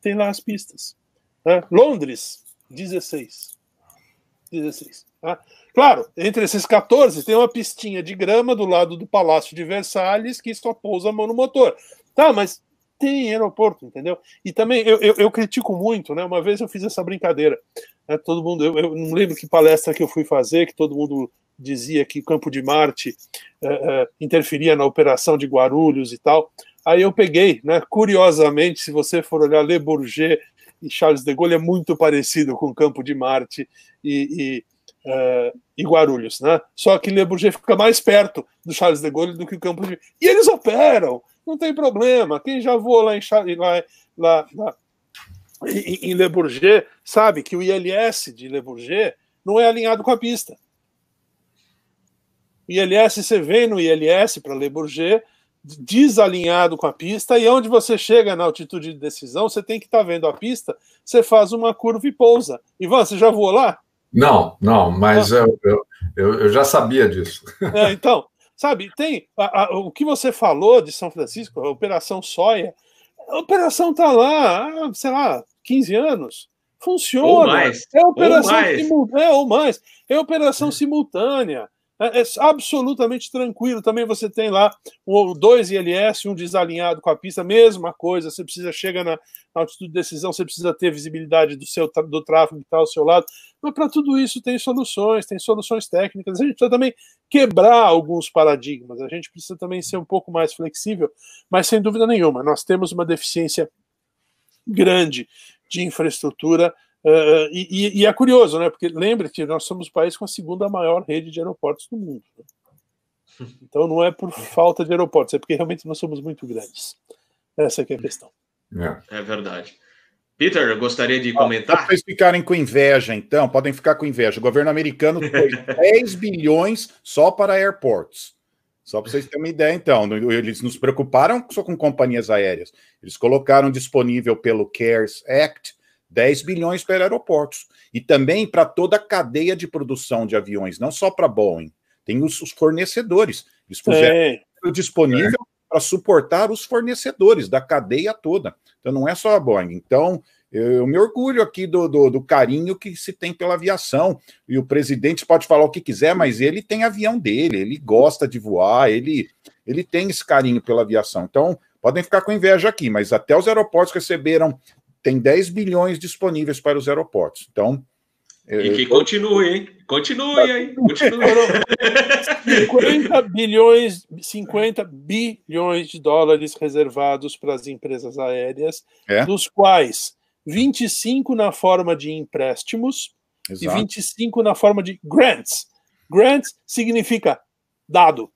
Speaker 2: tem lá as pistas. Né? Londres, 16. 16. Tá? Claro, entre esses 14 tem uma pistinha de grama do lado do Palácio de Versalhes que só pousa a mão no motor. Tá, mas tem aeroporto, entendeu? E também eu, eu, eu, critico muito, né? Uma vez eu fiz essa brincadeira. Né? Todo mundo, eu, eu, não lembro que palestra que eu fui fazer, que todo mundo dizia que Campo de Marte é, é, interferia na operação de Guarulhos e tal. Aí eu peguei, né? Curiosamente, se você for olhar Le Bourget e Charles de Gaulle, é muito parecido com o Campo de Marte e, e, uh, e Guarulhos, né? Só que Le Bourget fica mais perto do Charles de Gaulle do que o Campo de E eles operam, não tem problema. Quem já voou lá em, lá, lá, lá em, em Le Bourget sabe que o ILS de Le Bourget não é alinhado com a pista. ILS, você vem no ILS para Le Bourget, desalinhado com a pista, e onde você chega na altitude de decisão, você tem que estar tá vendo a pista, você faz uma curva e pousa. Ivan, você já voou lá?
Speaker 3: Não, não, mas ah. eu, eu, eu, já sabia disso.
Speaker 2: É, então, sabe, tem a, a, o que você falou de São Francisco, a Operação Soia, a operação está lá, sei lá, 15 anos. Funciona. Ou mais. É operação ou mais. É, ou mais. É operação simultânea. É, é, absolutamente tranquilo. Também você tem lá o dois ILS, um desalinhado com a pista, mesma coisa. Você precisa, chega na, na altitude de decisão, você precisa ter visibilidade do seu do tráfego que está ao seu lado. Mas para tudo isso tem soluções, tem soluções técnicas. A gente precisa também quebrar alguns paradigmas. A gente precisa também ser um pouco mais flexível, mas sem dúvida nenhuma, nós temos uma deficiência grande de infraestrutura Uh, e, e, é curioso, né? Porque lembre que nós somos o país com a segunda maior rede de aeroportos do mundo. Né? Então não é por falta de aeroportos, é porque realmente nós somos muito grandes. Essa é, é a questão.
Speaker 1: É, é verdade. Peter, eu gostaria de comentar.
Speaker 4: Se vocês ficarem com inveja, então, podem ficar com inveja. O governo americano foi (laughs) 10 bilhões só para airports. Só para vocês terem uma ideia, então. Eles nos preocuparam só com companhias aéreas. Eles colocaram disponível pelo CARES Act 10 bilhões para aeroportos. E também para toda a cadeia de produção de aviões, não só para Boeing. Tem os, os, fornecedores. Eles puseram é. disponível é. para suportar os fornecedores da cadeia toda. Então não é só a Boeing. Então, eu me orgulho aqui do, do, do, carinho que se tem pela aviação. E o presidente pode falar o que quiser, mas ele tem avião dele, ele gosta de voar, ele, ele tem esse carinho pela aviação. Então, podem ficar com inveja aqui, mas até os aeroportos receberam tem 10 bilhões disponíveis para os aeroportos. Então.
Speaker 1: E que continue, hein? Continue, hein? Continue.
Speaker 2: 50 bilhões, 50 bilhões de dólares reservados para as empresas aéreas, é? dos quais 25 na forma de empréstimos Exato. e 25 na forma de grants. Grants significa dado.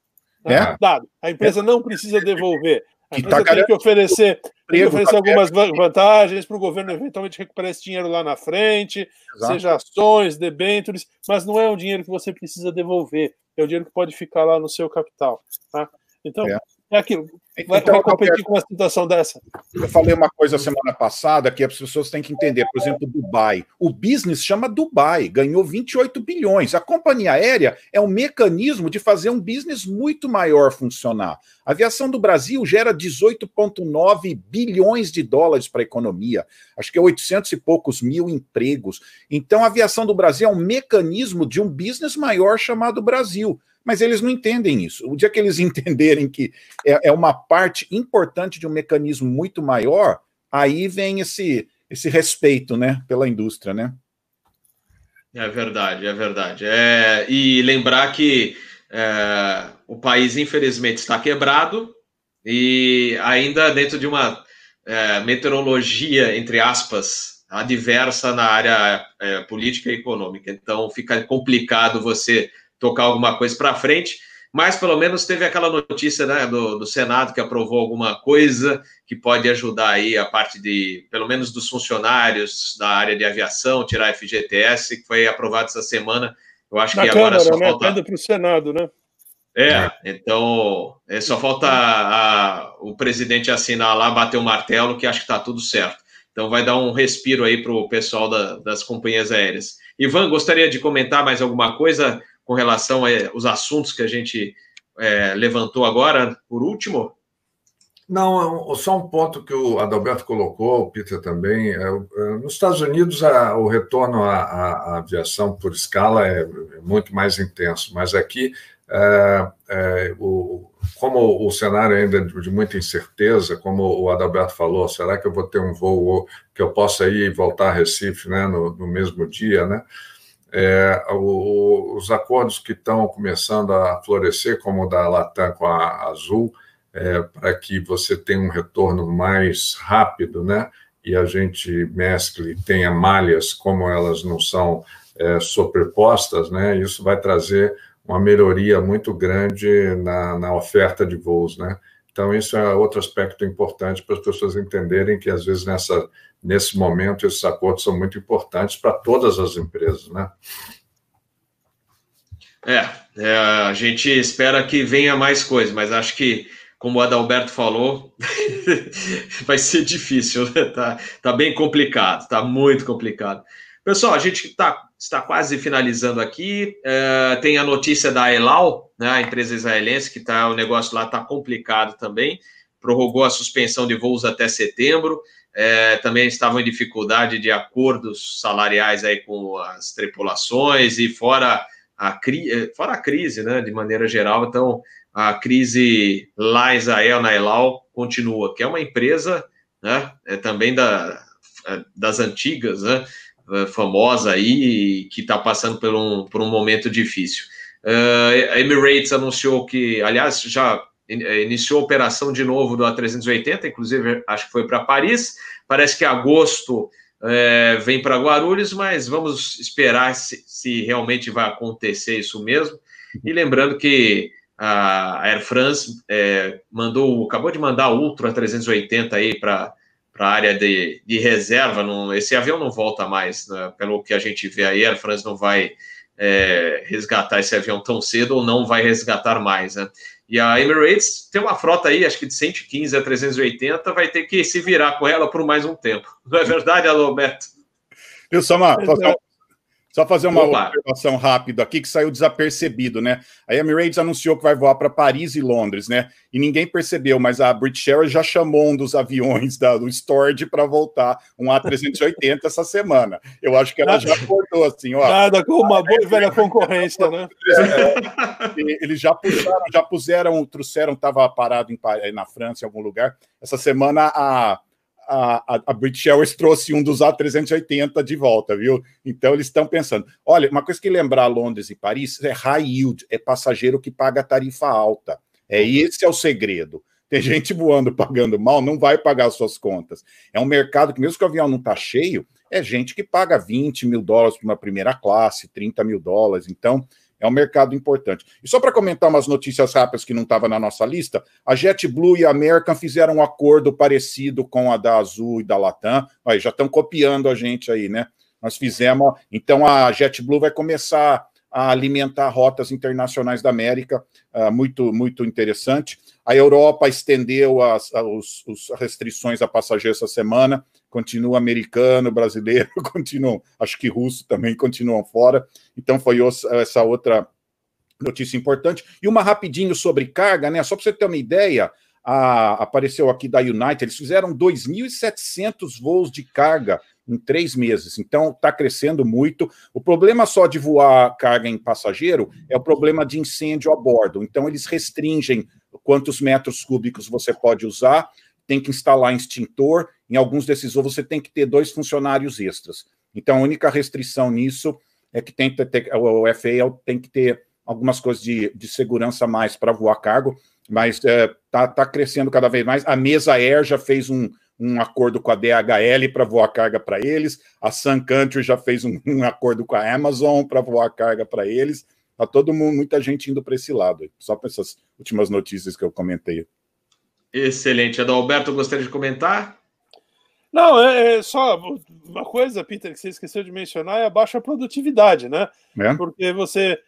Speaker 2: Né? É. Dado. A empresa é. não precisa devolver. Que tá tem que oferecer, tem que oferecer algumas vantagens para o governo eventualmente recuperar esse dinheiro lá na frente, Exato. seja ações, debêntures, mas não é um dinheiro que você precisa devolver, é o dinheiro que pode ficar lá no seu capital. Tá? Então, é. É aquilo. Vai, então, vai competir com uma situação dessa.
Speaker 4: Eu falei uma coisa semana passada que as pessoas têm que entender. Por exemplo, Dubai. O business chama Dubai, ganhou 28 bilhões. A companhia aérea é um mecanismo de fazer um business muito maior funcionar. A aviação do Brasil gera 18,9 bilhões de dólares para a economia. Acho que é 800 e poucos mil empregos. Então, a aviação do Brasil é um mecanismo de um business maior chamado Brasil mas eles não entendem isso. O dia que eles (laughs) entenderem que é, é uma parte importante de um mecanismo muito maior, aí vem esse, esse respeito né, pela indústria, né?
Speaker 1: É verdade, é verdade. É, e lembrar que é, o país, infelizmente, está quebrado e ainda dentro de uma é, meteorologia, entre aspas, adversa na área é, política e econômica. Então, fica complicado você tocar alguma coisa para frente, mas pelo menos teve aquela notícia né, do, do, Senado que aprovou alguma coisa que pode ajudar aí a parte de, pelo menos dos funcionários da área de aviação, tirar FGTS, que foi aprovado essa semana. Eu acho Na que Câmara, agora só
Speaker 2: né? falta. para o Senado, né?
Speaker 1: É, então é, só falta a, o presidente assinar lá, bater o martelo, que acho que está tudo certo. Então vai dar um respiro aí para o pessoal da, das companhias aéreas. Ivan, gostaria de comentar mais alguma coisa com relação aos assuntos que a gente é, levantou agora, por último?
Speaker 3: Não, só um ponto que o Adalberto colocou, o Peter também. É, é, nos Estados Unidos, a, o retorno à, à, aviação por escala é, é muito mais intenso, mas aqui, é, é, o, como o cenário ainda é de muita incerteza, como o Adalberto falou, será que eu vou ter um voo que eu possa ir e voltar a Recife né, no, no mesmo dia, né? É, o, os acordos que estão começando a florescer, como o da Latam com a Azul, é, para que você tenha um retorno mais rápido, né? E a gente mescle, tenha malhas, como elas não são é, sobrepostas, né? Isso vai trazer uma melhoria muito grande na, na oferta de voos, né? Então, isso é outro aspecto importante para as pessoas entenderem que, às vezes, nessa, nesse momento, esses acordos são muito importantes para todas as empresas, né?
Speaker 1: É, é, a gente espera que venha mais coisas, mas acho que, como o Adalberto falou, (laughs) vai ser difícil, né? tá, tá bem complicado, tá muito complicado. Pessoal, a gente tá, está quase finalizando aqui. É, tem a notícia da Elal, né, a empresa israelense, que tá, o negócio lá está complicado também. Prorrogou a suspensão de voos até setembro. É, também estavam em dificuldade de acordos salariais aí com as tripulações e fora a, cri é, fora a crise, né, de maneira geral. Então, a crise lá em Israel, na Elal, continua, que é uma empresa né, é, também da, é, das antigas, né, eh, famosa aí, que está passando por um, por um momento difícil. Uh, a Emirates anunciou que, aliás, já eh, iniciou a operação de novo do A380, inclusive acho que foi para Paris. Parece que agosto é, vem para Guarulhos, mas vamos esperar se, se, realmente vai acontecer isso mesmo. E lembrando que a Air France é, mandou, acabou de mandar o Ultra 380 aí para para a área de, de reserva. Não, esse avião não volta mais, né? pelo que a gente vê aí, a Air France não vai é, resgatar esse avião tão cedo ou não vai resgatar mais. Né? E a Emirates tem uma frota aí, acho que de 115 a 380, vai ter que se virar com ela por mais um tempo. Não é verdade, Alberto?
Speaker 4: Viu, Samar? Só fazer uma Opa. observação rápida aqui que saiu desapercebido, né? A Emirates anunciou que vai voar para Paris e Londres, né? E ninguém percebeu, mas a British Airways já chamou um dos aviões da, do Storage para voltar, um A380 essa semana. Eu acho que ela já acordou assim, ó.
Speaker 2: Nada com uma boa e velha concorrência, né?
Speaker 4: É, eles já puxaram, já puseram, trouxeram, estava parado em, na França, em algum lugar. Essa semana a a, a, British Airways trouxe um dos A380 de volta, viu? Então eles estão pensando. Olha, uma coisa que lembrar Londres e Paris é high yield, é passageiro que paga tarifa alta. É esse é o segredo. Tem gente voando pagando mal, não vai pagar suas contas. É um mercado que, mesmo que o avião não está cheio, é gente que paga 20 mil dólares para uma primeira classe, 30 mil dólares. Então, é um mercado importante. E só para comentar umas notícias rápidas que não estava na nossa lista, a JetBlue e a American fizeram um acordo parecido com a da Azul e da Latam. Aí já estão copiando a gente aí, né? Nós fizemos, então a JetBlue vai começar a alimentar rotas internacionais da América, uh, muito, muito interessante. A Europa estendeu as, as, as restrições a passageiros essa semana, continua americano, brasileiro, (laughs) continuam, acho que russo também continuam fora. Então foi essa outra notícia importante. E uma rapidinho sobre carga, né? Só para você ter uma ideia, a, apareceu aqui da United, eles fizeram 2.700 voos de carga em três meses. Então, está crescendo muito. O problema só de voar carga em passageiro é o problema de incêndio a bordo. Então, eles restringem quantos metros cúbicos você pode usar, tem que instalar extintor. Em alguns desses voos, você tem que ter dois funcionários extras. Então, a única restrição nisso é que tem que ter, o FAA tem que ter algumas coisas de, de segurança mais para voar cargo, mas é, tá, tá crescendo cada vez mais. A Mesa Air já fez um, um acordo com a DHL para voar carga para eles, a Sun Country já fez um, um acordo com a Amazon para voar carga para eles. Está todo mundo, muita gente indo para esse lado, só para essas últimas notícias que eu comentei.
Speaker 1: Excelente. Adalberto, gostaria de comentar?
Speaker 2: Não, é, é, só uma coisa, Peter, que você esqueceu de mencionar é a baixa produtividade, né? É. Porque você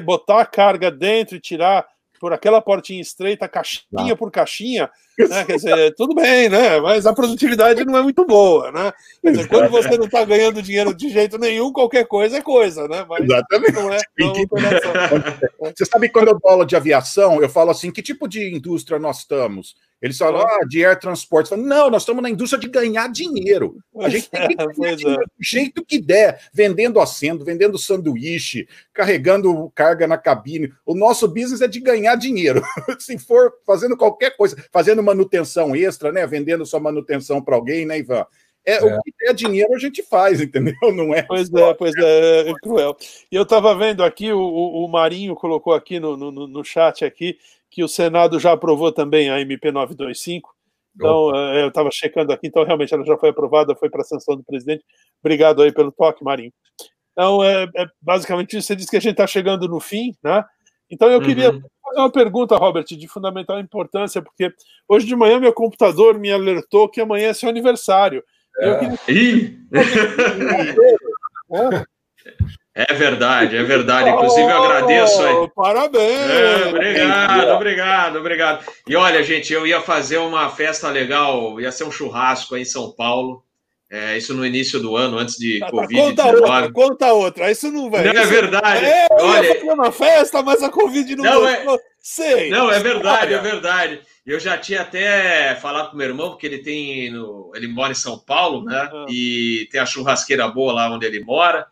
Speaker 2: botar a carga dentro e tirar por aquela portinha estreita, caixinha por caixinha, né? (laughs) Quer dizer, tudo bem, né? Mas a produtividade não é muito boa, né? Quer dizer, quando você não está ganhando dinheiro de jeito nenhum, qualquer coisa é coisa, né?
Speaker 4: Mas Exatamente. Não é, não é você sabe quando eu aula de aviação, eu falo assim, que tipo de indústria nós estamos? Eles falam, ah, de air transport. Falam, não, nós estamos na indústria de ganhar dinheiro. A gente tem que ganhar é. dinheiro do jeito que der, vendendo acendo, vendendo sanduíche, carregando carga na cabine. O nosso business é de ganhar dinheiro. (laughs) Se for fazendo qualquer coisa, fazendo manutenção extra, né? Vendendo sua manutenção para alguém, né, Ivan? É, é, O que der dinheiro a gente faz, (laughs) entendeu? Não é.
Speaker 2: Pois é, pois é, é cruel. E eu estava vendo aqui, o, o Marinho colocou aqui no, no, no chat aqui que o Senado já aprovou também a MP 925. Então. Eh, eu estava checando aqui, então realmente ela já foi aprovada, foi para a sanção do presidente. Obrigado aí pelo toque, Marinho. Então, é, é basicamente isso. Você disse que a gente está chegando no fim, né? Então, eu queria uhum. fazer uma pergunta, Robert, de fundamental importância, porque hoje de manhã meu computador me alertou que amanhã é seu aniversário.
Speaker 1: É. Eu queria... Ih! (laughs) É verdade, é verdade. Inclusive, eu agradeço aí. Oh,
Speaker 2: parabéns!
Speaker 1: É, obrigado, obrigado, obrigado. E olha, gente, eu ia fazer uma festa legal, ia ser um churrasco aí em São Paulo. É, isso no início do ano, antes de tá, Covid.
Speaker 2: Tá, conta outra, conta outra. Isso não vai.
Speaker 1: Não é
Speaker 2: isso...
Speaker 1: é verdade.
Speaker 2: É, eu olha, ia fazer uma festa, mas a Covid não,
Speaker 1: não é... Sei. Não, é verdade, é verdade. Eu já tinha até falado com meu irmão, porque ele tem. No... Ele mora em São Paulo, né? Uhum. E tem a churrasqueira boa lá onde ele mora.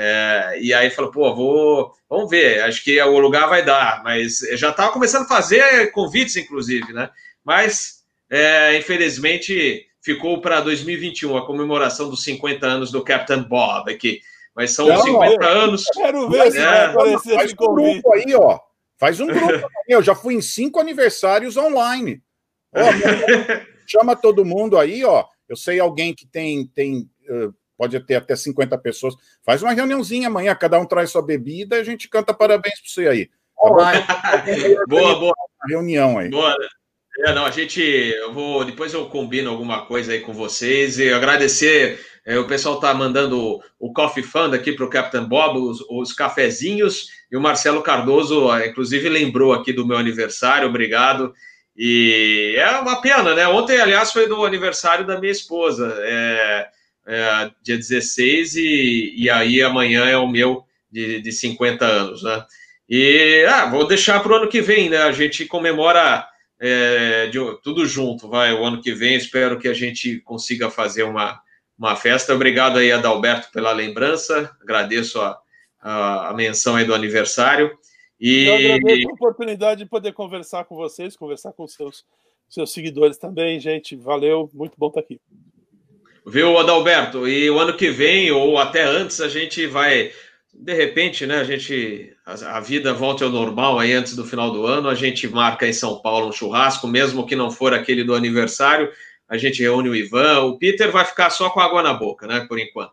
Speaker 1: É, e aí falou, pô, vou, vamos ver, acho que o lugar vai dar, mas já estava começando a fazer convites, inclusive, né? Mas, é, infelizmente, ficou para 2021 a comemoração dos 50 anos do Captain Bob aqui. Mas são Não, 50 eu, anos.
Speaker 2: Quero ver se é, vai aparecer
Speaker 4: Faz um grupo aí, ó. Faz um grupo. eu já fui em cinco aniversários online. Ó, (laughs) chama todo mundo aí, ó. Eu sei alguém que tem, tem uh, pode ter até 50 pessoas. Faz uma reuniãozinha amanhã, cada um traz sua bebida e a gente canta parabéns para você aí.
Speaker 1: Tá (laughs) boa, boa.
Speaker 4: Reunião aí.
Speaker 1: Boa. É, não, a gente, eu vou, depois eu combino alguma coisa aí com vocês e agradecer, é, o pessoal tá mandando o Coffee Fund aqui para o Captain Bob, os, os, cafezinhos, e o Marcelo Cardoso, inclusive, lembrou aqui do meu aniversário, obrigado, e é uma pena, né, ontem, aliás, foi do aniversário da minha esposa, é, é, dia 16, e, e aí amanhã é o meu de, de 50 anos, né? E ah, vou deixar para o ano que vem, né? A gente comemora é, de, tudo junto, vai, o ano que vem. Espero que a gente consiga fazer uma, uma festa. Obrigado aí, Adalberto, pela lembrança. Agradeço a, a, a menção aí do aniversário. E...
Speaker 2: Eu agradeço a oportunidade de poder conversar com vocês, conversar com seus, seus seguidores também, gente. Valeu, muito bom estar aqui.
Speaker 1: Viu, Adalberto? E o ano que vem, ou até antes, a gente vai. De repente, né? A gente. A, a vida volta ao normal aí antes do final do ano. A gente marca em São Paulo um churrasco, mesmo que não for aquele do aniversário. A gente reúne o Ivan. O Peter vai ficar só com água na boca, né? Por enquanto.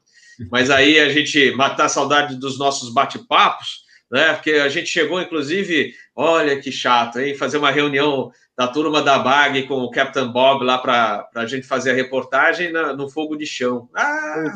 Speaker 1: Mas aí a gente matar a saudade dos nossos bate-papos. Né? Porque a gente chegou, inclusive, olha que chato, hein? Fazer uma reunião da turma da BAG com o Captain Bob lá para a gente fazer a reportagem na, no fogo de chão. Ah! (laughs)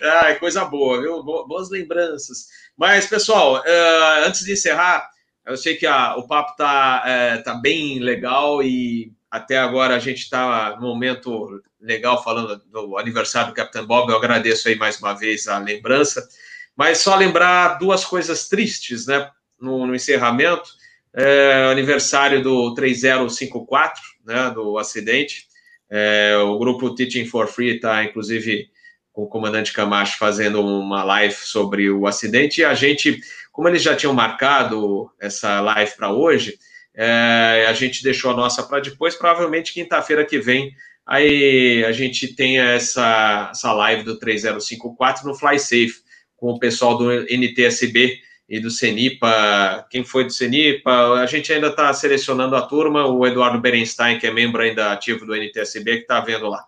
Speaker 1: É, é, coisa boa, viu? Boas lembranças. Mas, pessoal, uh, antes de encerrar, eu sei que a, o papo tá, é, tá bem legal e até agora a gente está num momento legal falando do aniversário do Capitão Bob. Eu agradeço aí mais uma vez a lembrança. Mas só lembrar duas coisas tristes, né? No, no encerramento, é, aniversário do 3054, né? Do acidente. É, o grupo Teaching for Free está, inclusive, com o comandante Camacho fazendo uma live sobre o acidente. E a gente, como eles já tinham marcado essa live para hoje, é, a gente deixou a nossa para depois, provavelmente quinta-feira que vem. Aí a gente tem essa, essa live do 3054 no FlySafe, com o pessoal do NTSB e do CENIPA. Quem foi do CENIPA? A gente ainda está selecionando a turma, o Eduardo Berenstein, que é membro ainda ativo do NTSB, que está vendo lá.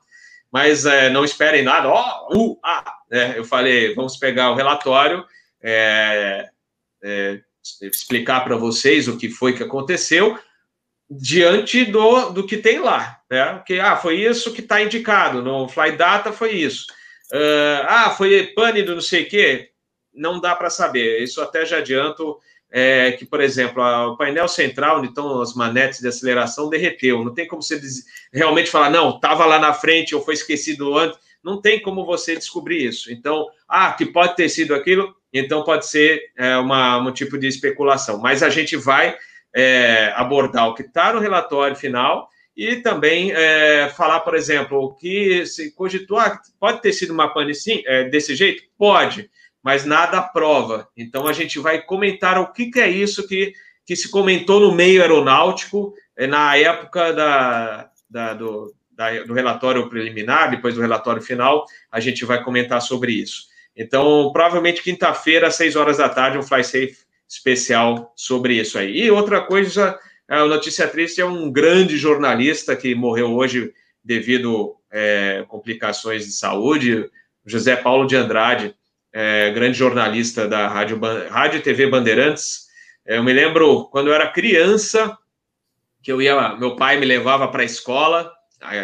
Speaker 1: Mas é, não esperem nada, ó, oh, uh, ah, né? eu falei, vamos pegar o relatório, é, é, explicar para vocês o que foi que aconteceu diante do, do que tem lá, né? Porque, ah, foi isso que está indicado, no Fly Data foi isso. Uh, ah, foi pane do não sei o quê, não dá para saber. Isso até já adianto é, que, por exemplo, a, o painel central, onde estão as manetes de aceleração, derreteu. Não tem como você realmente falar, não, estava lá na frente ou foi esquecido antes. Não tem como você descobrir isso. Então, ah, que pode ter sido aquilo, então pode ser é, uma, um tipo de especulação. Mas a gente vai é, abordar o que está no relatório final e também é, falar, por exemplo, o que se cogitou, ah, pode ter sido uma pane sim, é, desse jeito? Pode, mas nada prova. Então a gente vai comentar o que, que é isso que, que se comentou no meio aeronáutico é, na época da, da, do, do relatório preliminar, depois do relatório final, a gente vai comentar sobre isso. Então, provavelmente quinta-feira, às seis horas da tarde, um Fly Safe especial sobre isso aí. E outra coisa, a notícia triste é um grande jornalista que morreu hoje devido é, complicações de saúde, José Paulo de Andrade, é, grande jornalista da Rádio, Rádio TV Bandeirantes. É, eu me lembro quando eu era criança, que eu ia, meu pai me levava para a escola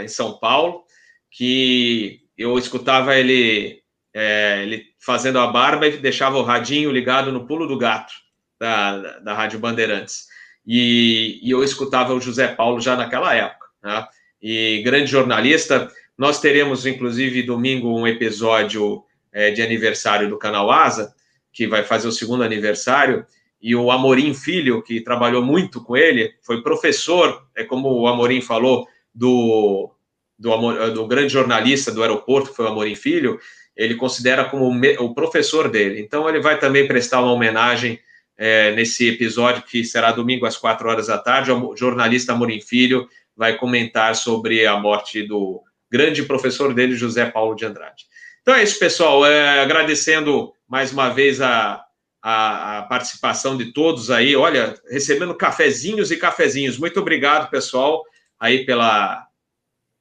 Speaker 1: em São Paulo, que eu escutava ele é, ele fazendo a barba e deixava o radinho ligado no pulo do gato da, da, Rádio Bandeirantes. E, e, eu escutava o José Paulo já naquela época. Né? E grande jornalista. Nós teremos, inclusive, domingo um episódio é, de aniversário do canal Asa, que vai fazer o segundo aniversário. E o Amorim Filho, que trabalhou muito com ele, foi professor, é como o Amorim falou, do, do, do grande jornalista do aeroporto, que foi o Amorim Filho, ele considera como o professor dele. Então, ele vai também prestar uma homenagem é, nesse episódio, que será domingo às quatro horas da tarde. O jornalista Amorim Filho vai comentar sobre a morte do grande professor dele, José Paulo de Andrade. Então é isso, pessoal. É, agradecendo mais uma vez a, a, a, participação de todos aí. Olha, recebendo cafezinhos e cafezinhos. Muito obrigado, pessoal, aí pela,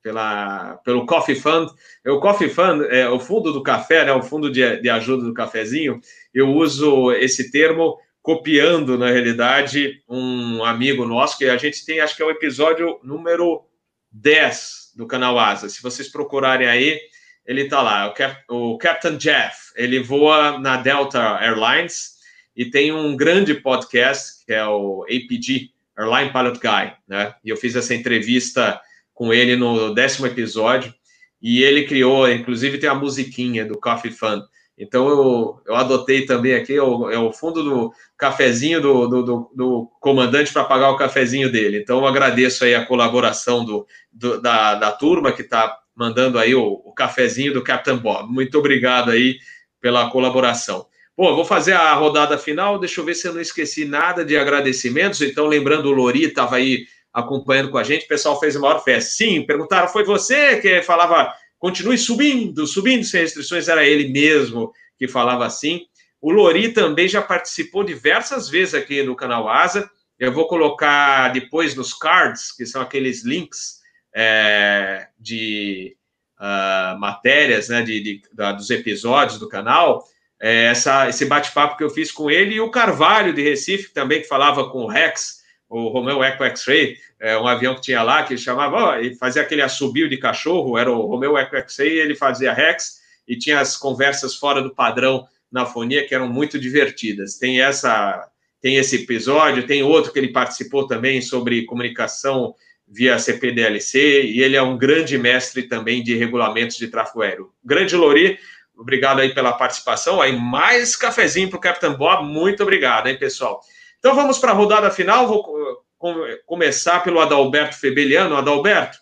Speaker 1: pela, pelo Coffee Fund. O Coffee Fund é o fundo do café, né, o fundo de, de ajuda do cafezinho. Eu uso esse termo copiando, na realidade, um amigo nosso, que a gente tem, acho que é o episódio número 10 do canal Asa. Se vocês procurarem aí, ele está lá, o, Cap, o Captain Jeff. Ele voa na Delta Airlines e tem um grande podcast, que é o APG, Airline Pilot Guy, né? E eu fiz essa entrevista com ele no décimo episódio, e ele criou, inclusive tem a musiquinha do Coffee Fun. Então eu, eu adotei também aqui, é o, é fundo do cafezinho do, do, do, do comandante para pagar o cafezinho dele. Então eu agradeço aí a colaboração do, do da, da turma que está mandando aí o, o cafezinho do Captain Bob. Muito obrigado aí pela colaboração. Bom, vou fazer a rodada final, deixa eu ver se eu não esqueci nada de agradecimentos. Então, lembrando, o Lori estava aí acompanhando com a gente, o pessoal fez a maior festa. Sim, perguntaram, foi você que falava, continue subindo, subindo sem restrições, era ele mesmo que falava assim. O Lori também já participou diversas vezes aqui no canal Asa. Eu vou colocar depois nos cards, que são aqueles links é, de uh, matérias, né, de, de da, dos episódios do canal. é, essa, esse bate-papo que eu fiz com ele, e o Carvalho de Recife, também, que falava com o Rex, o Romeo Eco X-Ray, é, um avião que tinha lá, que chamava, e fazia aquele assobio de cachorro, era o Romeo Eco X-Ray, ele fazia Rex, e tinha as conversas fora do padrão na fonia, que eram muito divertidas. Tem essa tem esse episódio, tem outro que ele participou também sobre comunicação via CPDLC, e ele é um grande mestre também de regulamentos de tráfego aéreo. Grande Lori, Obrigado aí pela participação. Aí mais cafezinho para o Capitão Bob. Muito obrigado, hein, pessoal. Então vamos para a rodada final. Vou começar pelo Adalberto Febeliano. Adalberto,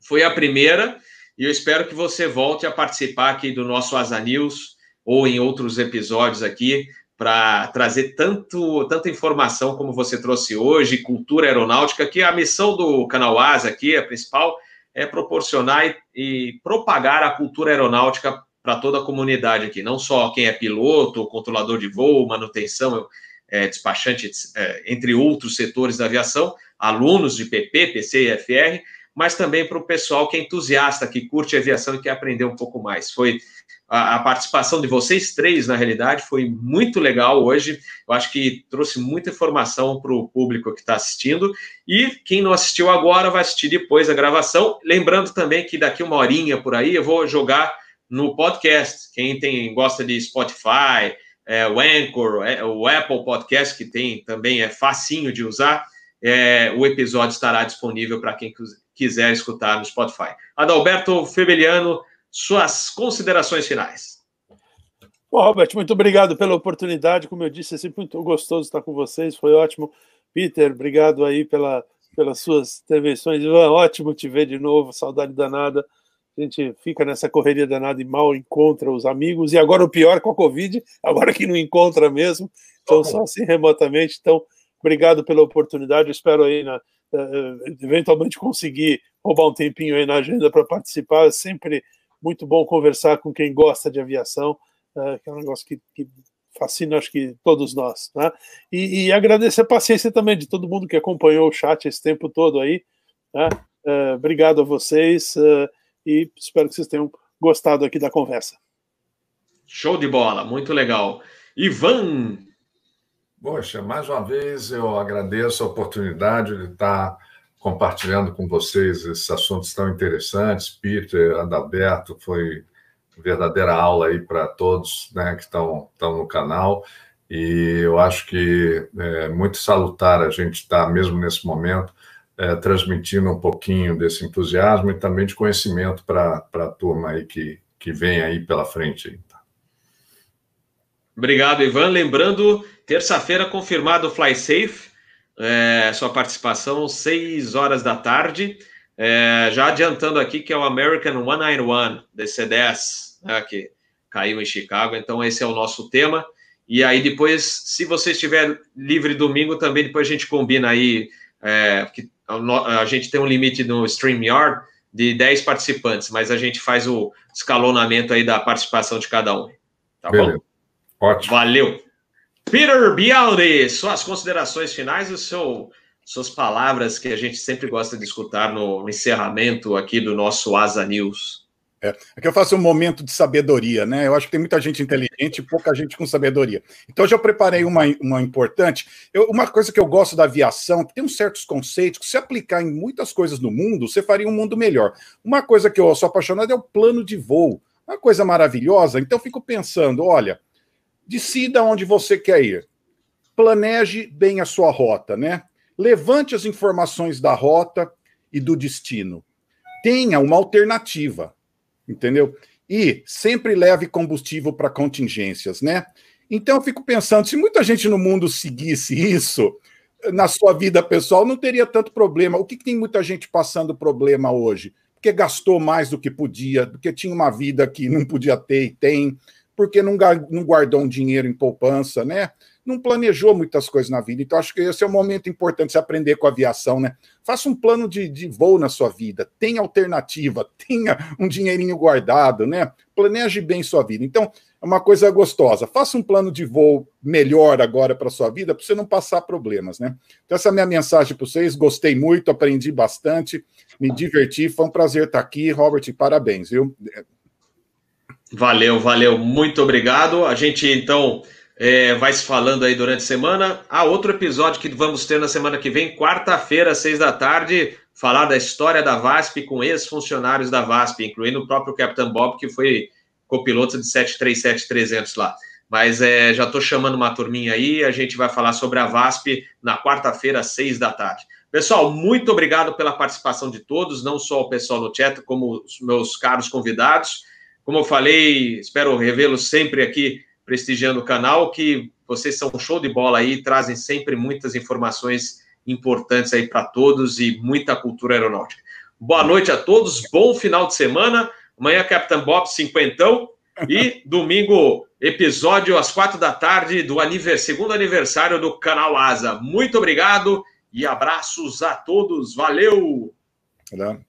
Speaker 1: foi a primeira e eu espero que você volte a participar aqui do nosso Asa News ou em outros episódios aqui para trazer tanto, tanta informação como você trouxe hoje, cultura aeronáutica, que a missão do canal Asa aqui, a principal, é proporcionar e, e propagar a cultura aeronáutica para toda a comunidade aqui, não só quem é piloto, controlador de voo, manutenção, é, despachante, é, entre outros setores da aviação, alunos de PP, PC e FR, mas também para o pessoal que é entusiasta, que curte aviação e quer aprender um pouco mais. Foi a, a, participação de vocês três, na realidade, foi muito legal hoje. Eu acho que trouxe muita informação para o público que está assistindo. E quem não assistiu agora vai assistir depois a gravação. Lembrando também que daqui uma horinha por aí eu vou jogar no podcast. Quem tem gosta de Spotify, é, o Anchor, é, o Apple Podcast, que tem também é facinho de usar, é, o episódio estará disponível para quem quiser escutar no Spotify. Adalberto Febeliano, suas considerações finais.
Speaker 2: Bom, Robert, muito obrigado pela oportunidade. Como eu disse, é sempre muito gostoso estar com vocês, foi ótimo. Peter, obrigado aí pela, pelas suas intervenções. Ivan, ótimo te ver de novo, saudade danada a gente fica nessa correria danada e mal encontra os amigos, e agora o pior com a Covid, agora que não encontra mesmo, então só assim remotamente. Então, obrigado pela oportunidade, espero aí na, uh, eventualmente conseguir roubar um tempinho aí na agenda para participar. É sempre muito bom conversar com quem gosta de aviação, uh, que é um negócio que, que fascina, acho que todos nós. Né? E, e, agradecer a paciência também de todo mundo que acompanhou o chat esse tempo todo aí. Né? Obrigado a vocês. E espero que vocês tenham gostado aqui da conversa.
Speaker 1: Show de bola, muito legal. Ivan.
Speaker 3: Poxa, mais uma vez eu agradeço a oportunidade de estar compartilhando com vocês esses assuntos tão interessantes. Peter, Adalberto, foi verdadeira aula aí para todos né, que estão, estão no canal. E eu acho que é muito salutar a gente estar, mesmo nesse momento, é, transmitindo um pouquinho desse entusiasmo e também de conhecimento para a turma aí que, que vem aí pela frente.
Speaker 1: Obrigado, Ivan. Lembrando, terça-feira confirmado o Fly Safe, é, sua participação, 6 horas da tarde. É, já adiantando aqui que é o American 191, DC-10, né, que caiu em Chicago. Então, esse é o nosso tema. E aí, depois, se você estiver livre domingo, também depois a gente combina aí, é, que a gente tem um limite no StreamYard de 10 participantes, mas a gente faz o escalonamento aí da participação de cada um. Tá Beleza. bom?
Speaker 3: Ótimo.
Speaker 1: Valeu. Peter Bialdi, suas considerações finais e seu, suas palavras que a gente sempre gosta de escutar no encerramento aqui do nosso Asa News.
Speaker 4: É, aqui eu faço um momento de sabedoria, né? Eu acho que tem muita gente inteligente e pouca gente com sabedoria. Então, eu já preparei uma, uma importante. Eu, uma coisa que eu gosto da aviação, que tem uns certos conceitos que, se aplicar em muitas coisas no mundo, você faria um mundo melhor. Uma coisa que eu sou apaixonado é o plano de voo. Uma coisa maravilhosa. Então, eu fico pensando: olha, decida onde você quer ir. Planeje bem a sua rota, né? Levante as informações da rota e do destino. Tenha uma alternativa entendeu? E sempre leve combustível para contingências, né? Então eu fico pensando, se muita gente no mundo seguisse isso, na sua vida pessoal, não teria tanto problema. O que, que tem muita gente passando problema hoje? Porque gastou mais do que podia, porque tinha uma vida que não podia ter e tem, porque não, não guardou um dinheiro em poupança, né? Não planejou muitas coisas na vida. Então, acho que esse é um momento importante de aprender com a aviação, né? Faça um plano de, de voo na sua vida, tenha alternativa, (laughs) tenha um dinheirinho guardado, né? Planeje bem sua vida. Então, é uma coisa gostosa. Faça um plano de voo melhor agora para sua vida, para você não passar problemas, né? Então, essa é a minha mensagem para vocês. Gostei muito, aprendi bastante, me diverti. Foi um prazer estar aqui, Robert. Parabéns, viu?
Speaker 1: Valeu, valeu, muito obrigado. A gente então é, vai se falando aí durante a semana. Há outro episódio que vamos ter na semana que vem, quarta-feira, seis da tarde, falar da história da VASP com ex-funcionários da VASP, incluindo o próprio Capitão Bob, que foi copiloto de 737-300 lá. Mas é, já estou chamando uma turminha aí, a gente vai falar sobre a VASP na quarta-feira, às seis da tarde. Pessoal, muito obrigado pela participação de todos, não só o pessoal no chat, como os meus caros convidados. Como eu falei, espero revê-los sempre aqui prestigiando o canal, que vocês são um show de bola aí, trazem sempre muitas informações importantes aí para todos e muita cultura aeronáutica. Boa noite a todos, bom final de semana. Amanhã, Capitão Bob, cinquentão. E (laughs) domingo, episódio às quatro da tarde do anivers... segundo aniversário do canal Asa. Muito obrigado e abraços a todos. Valeu! Valeu.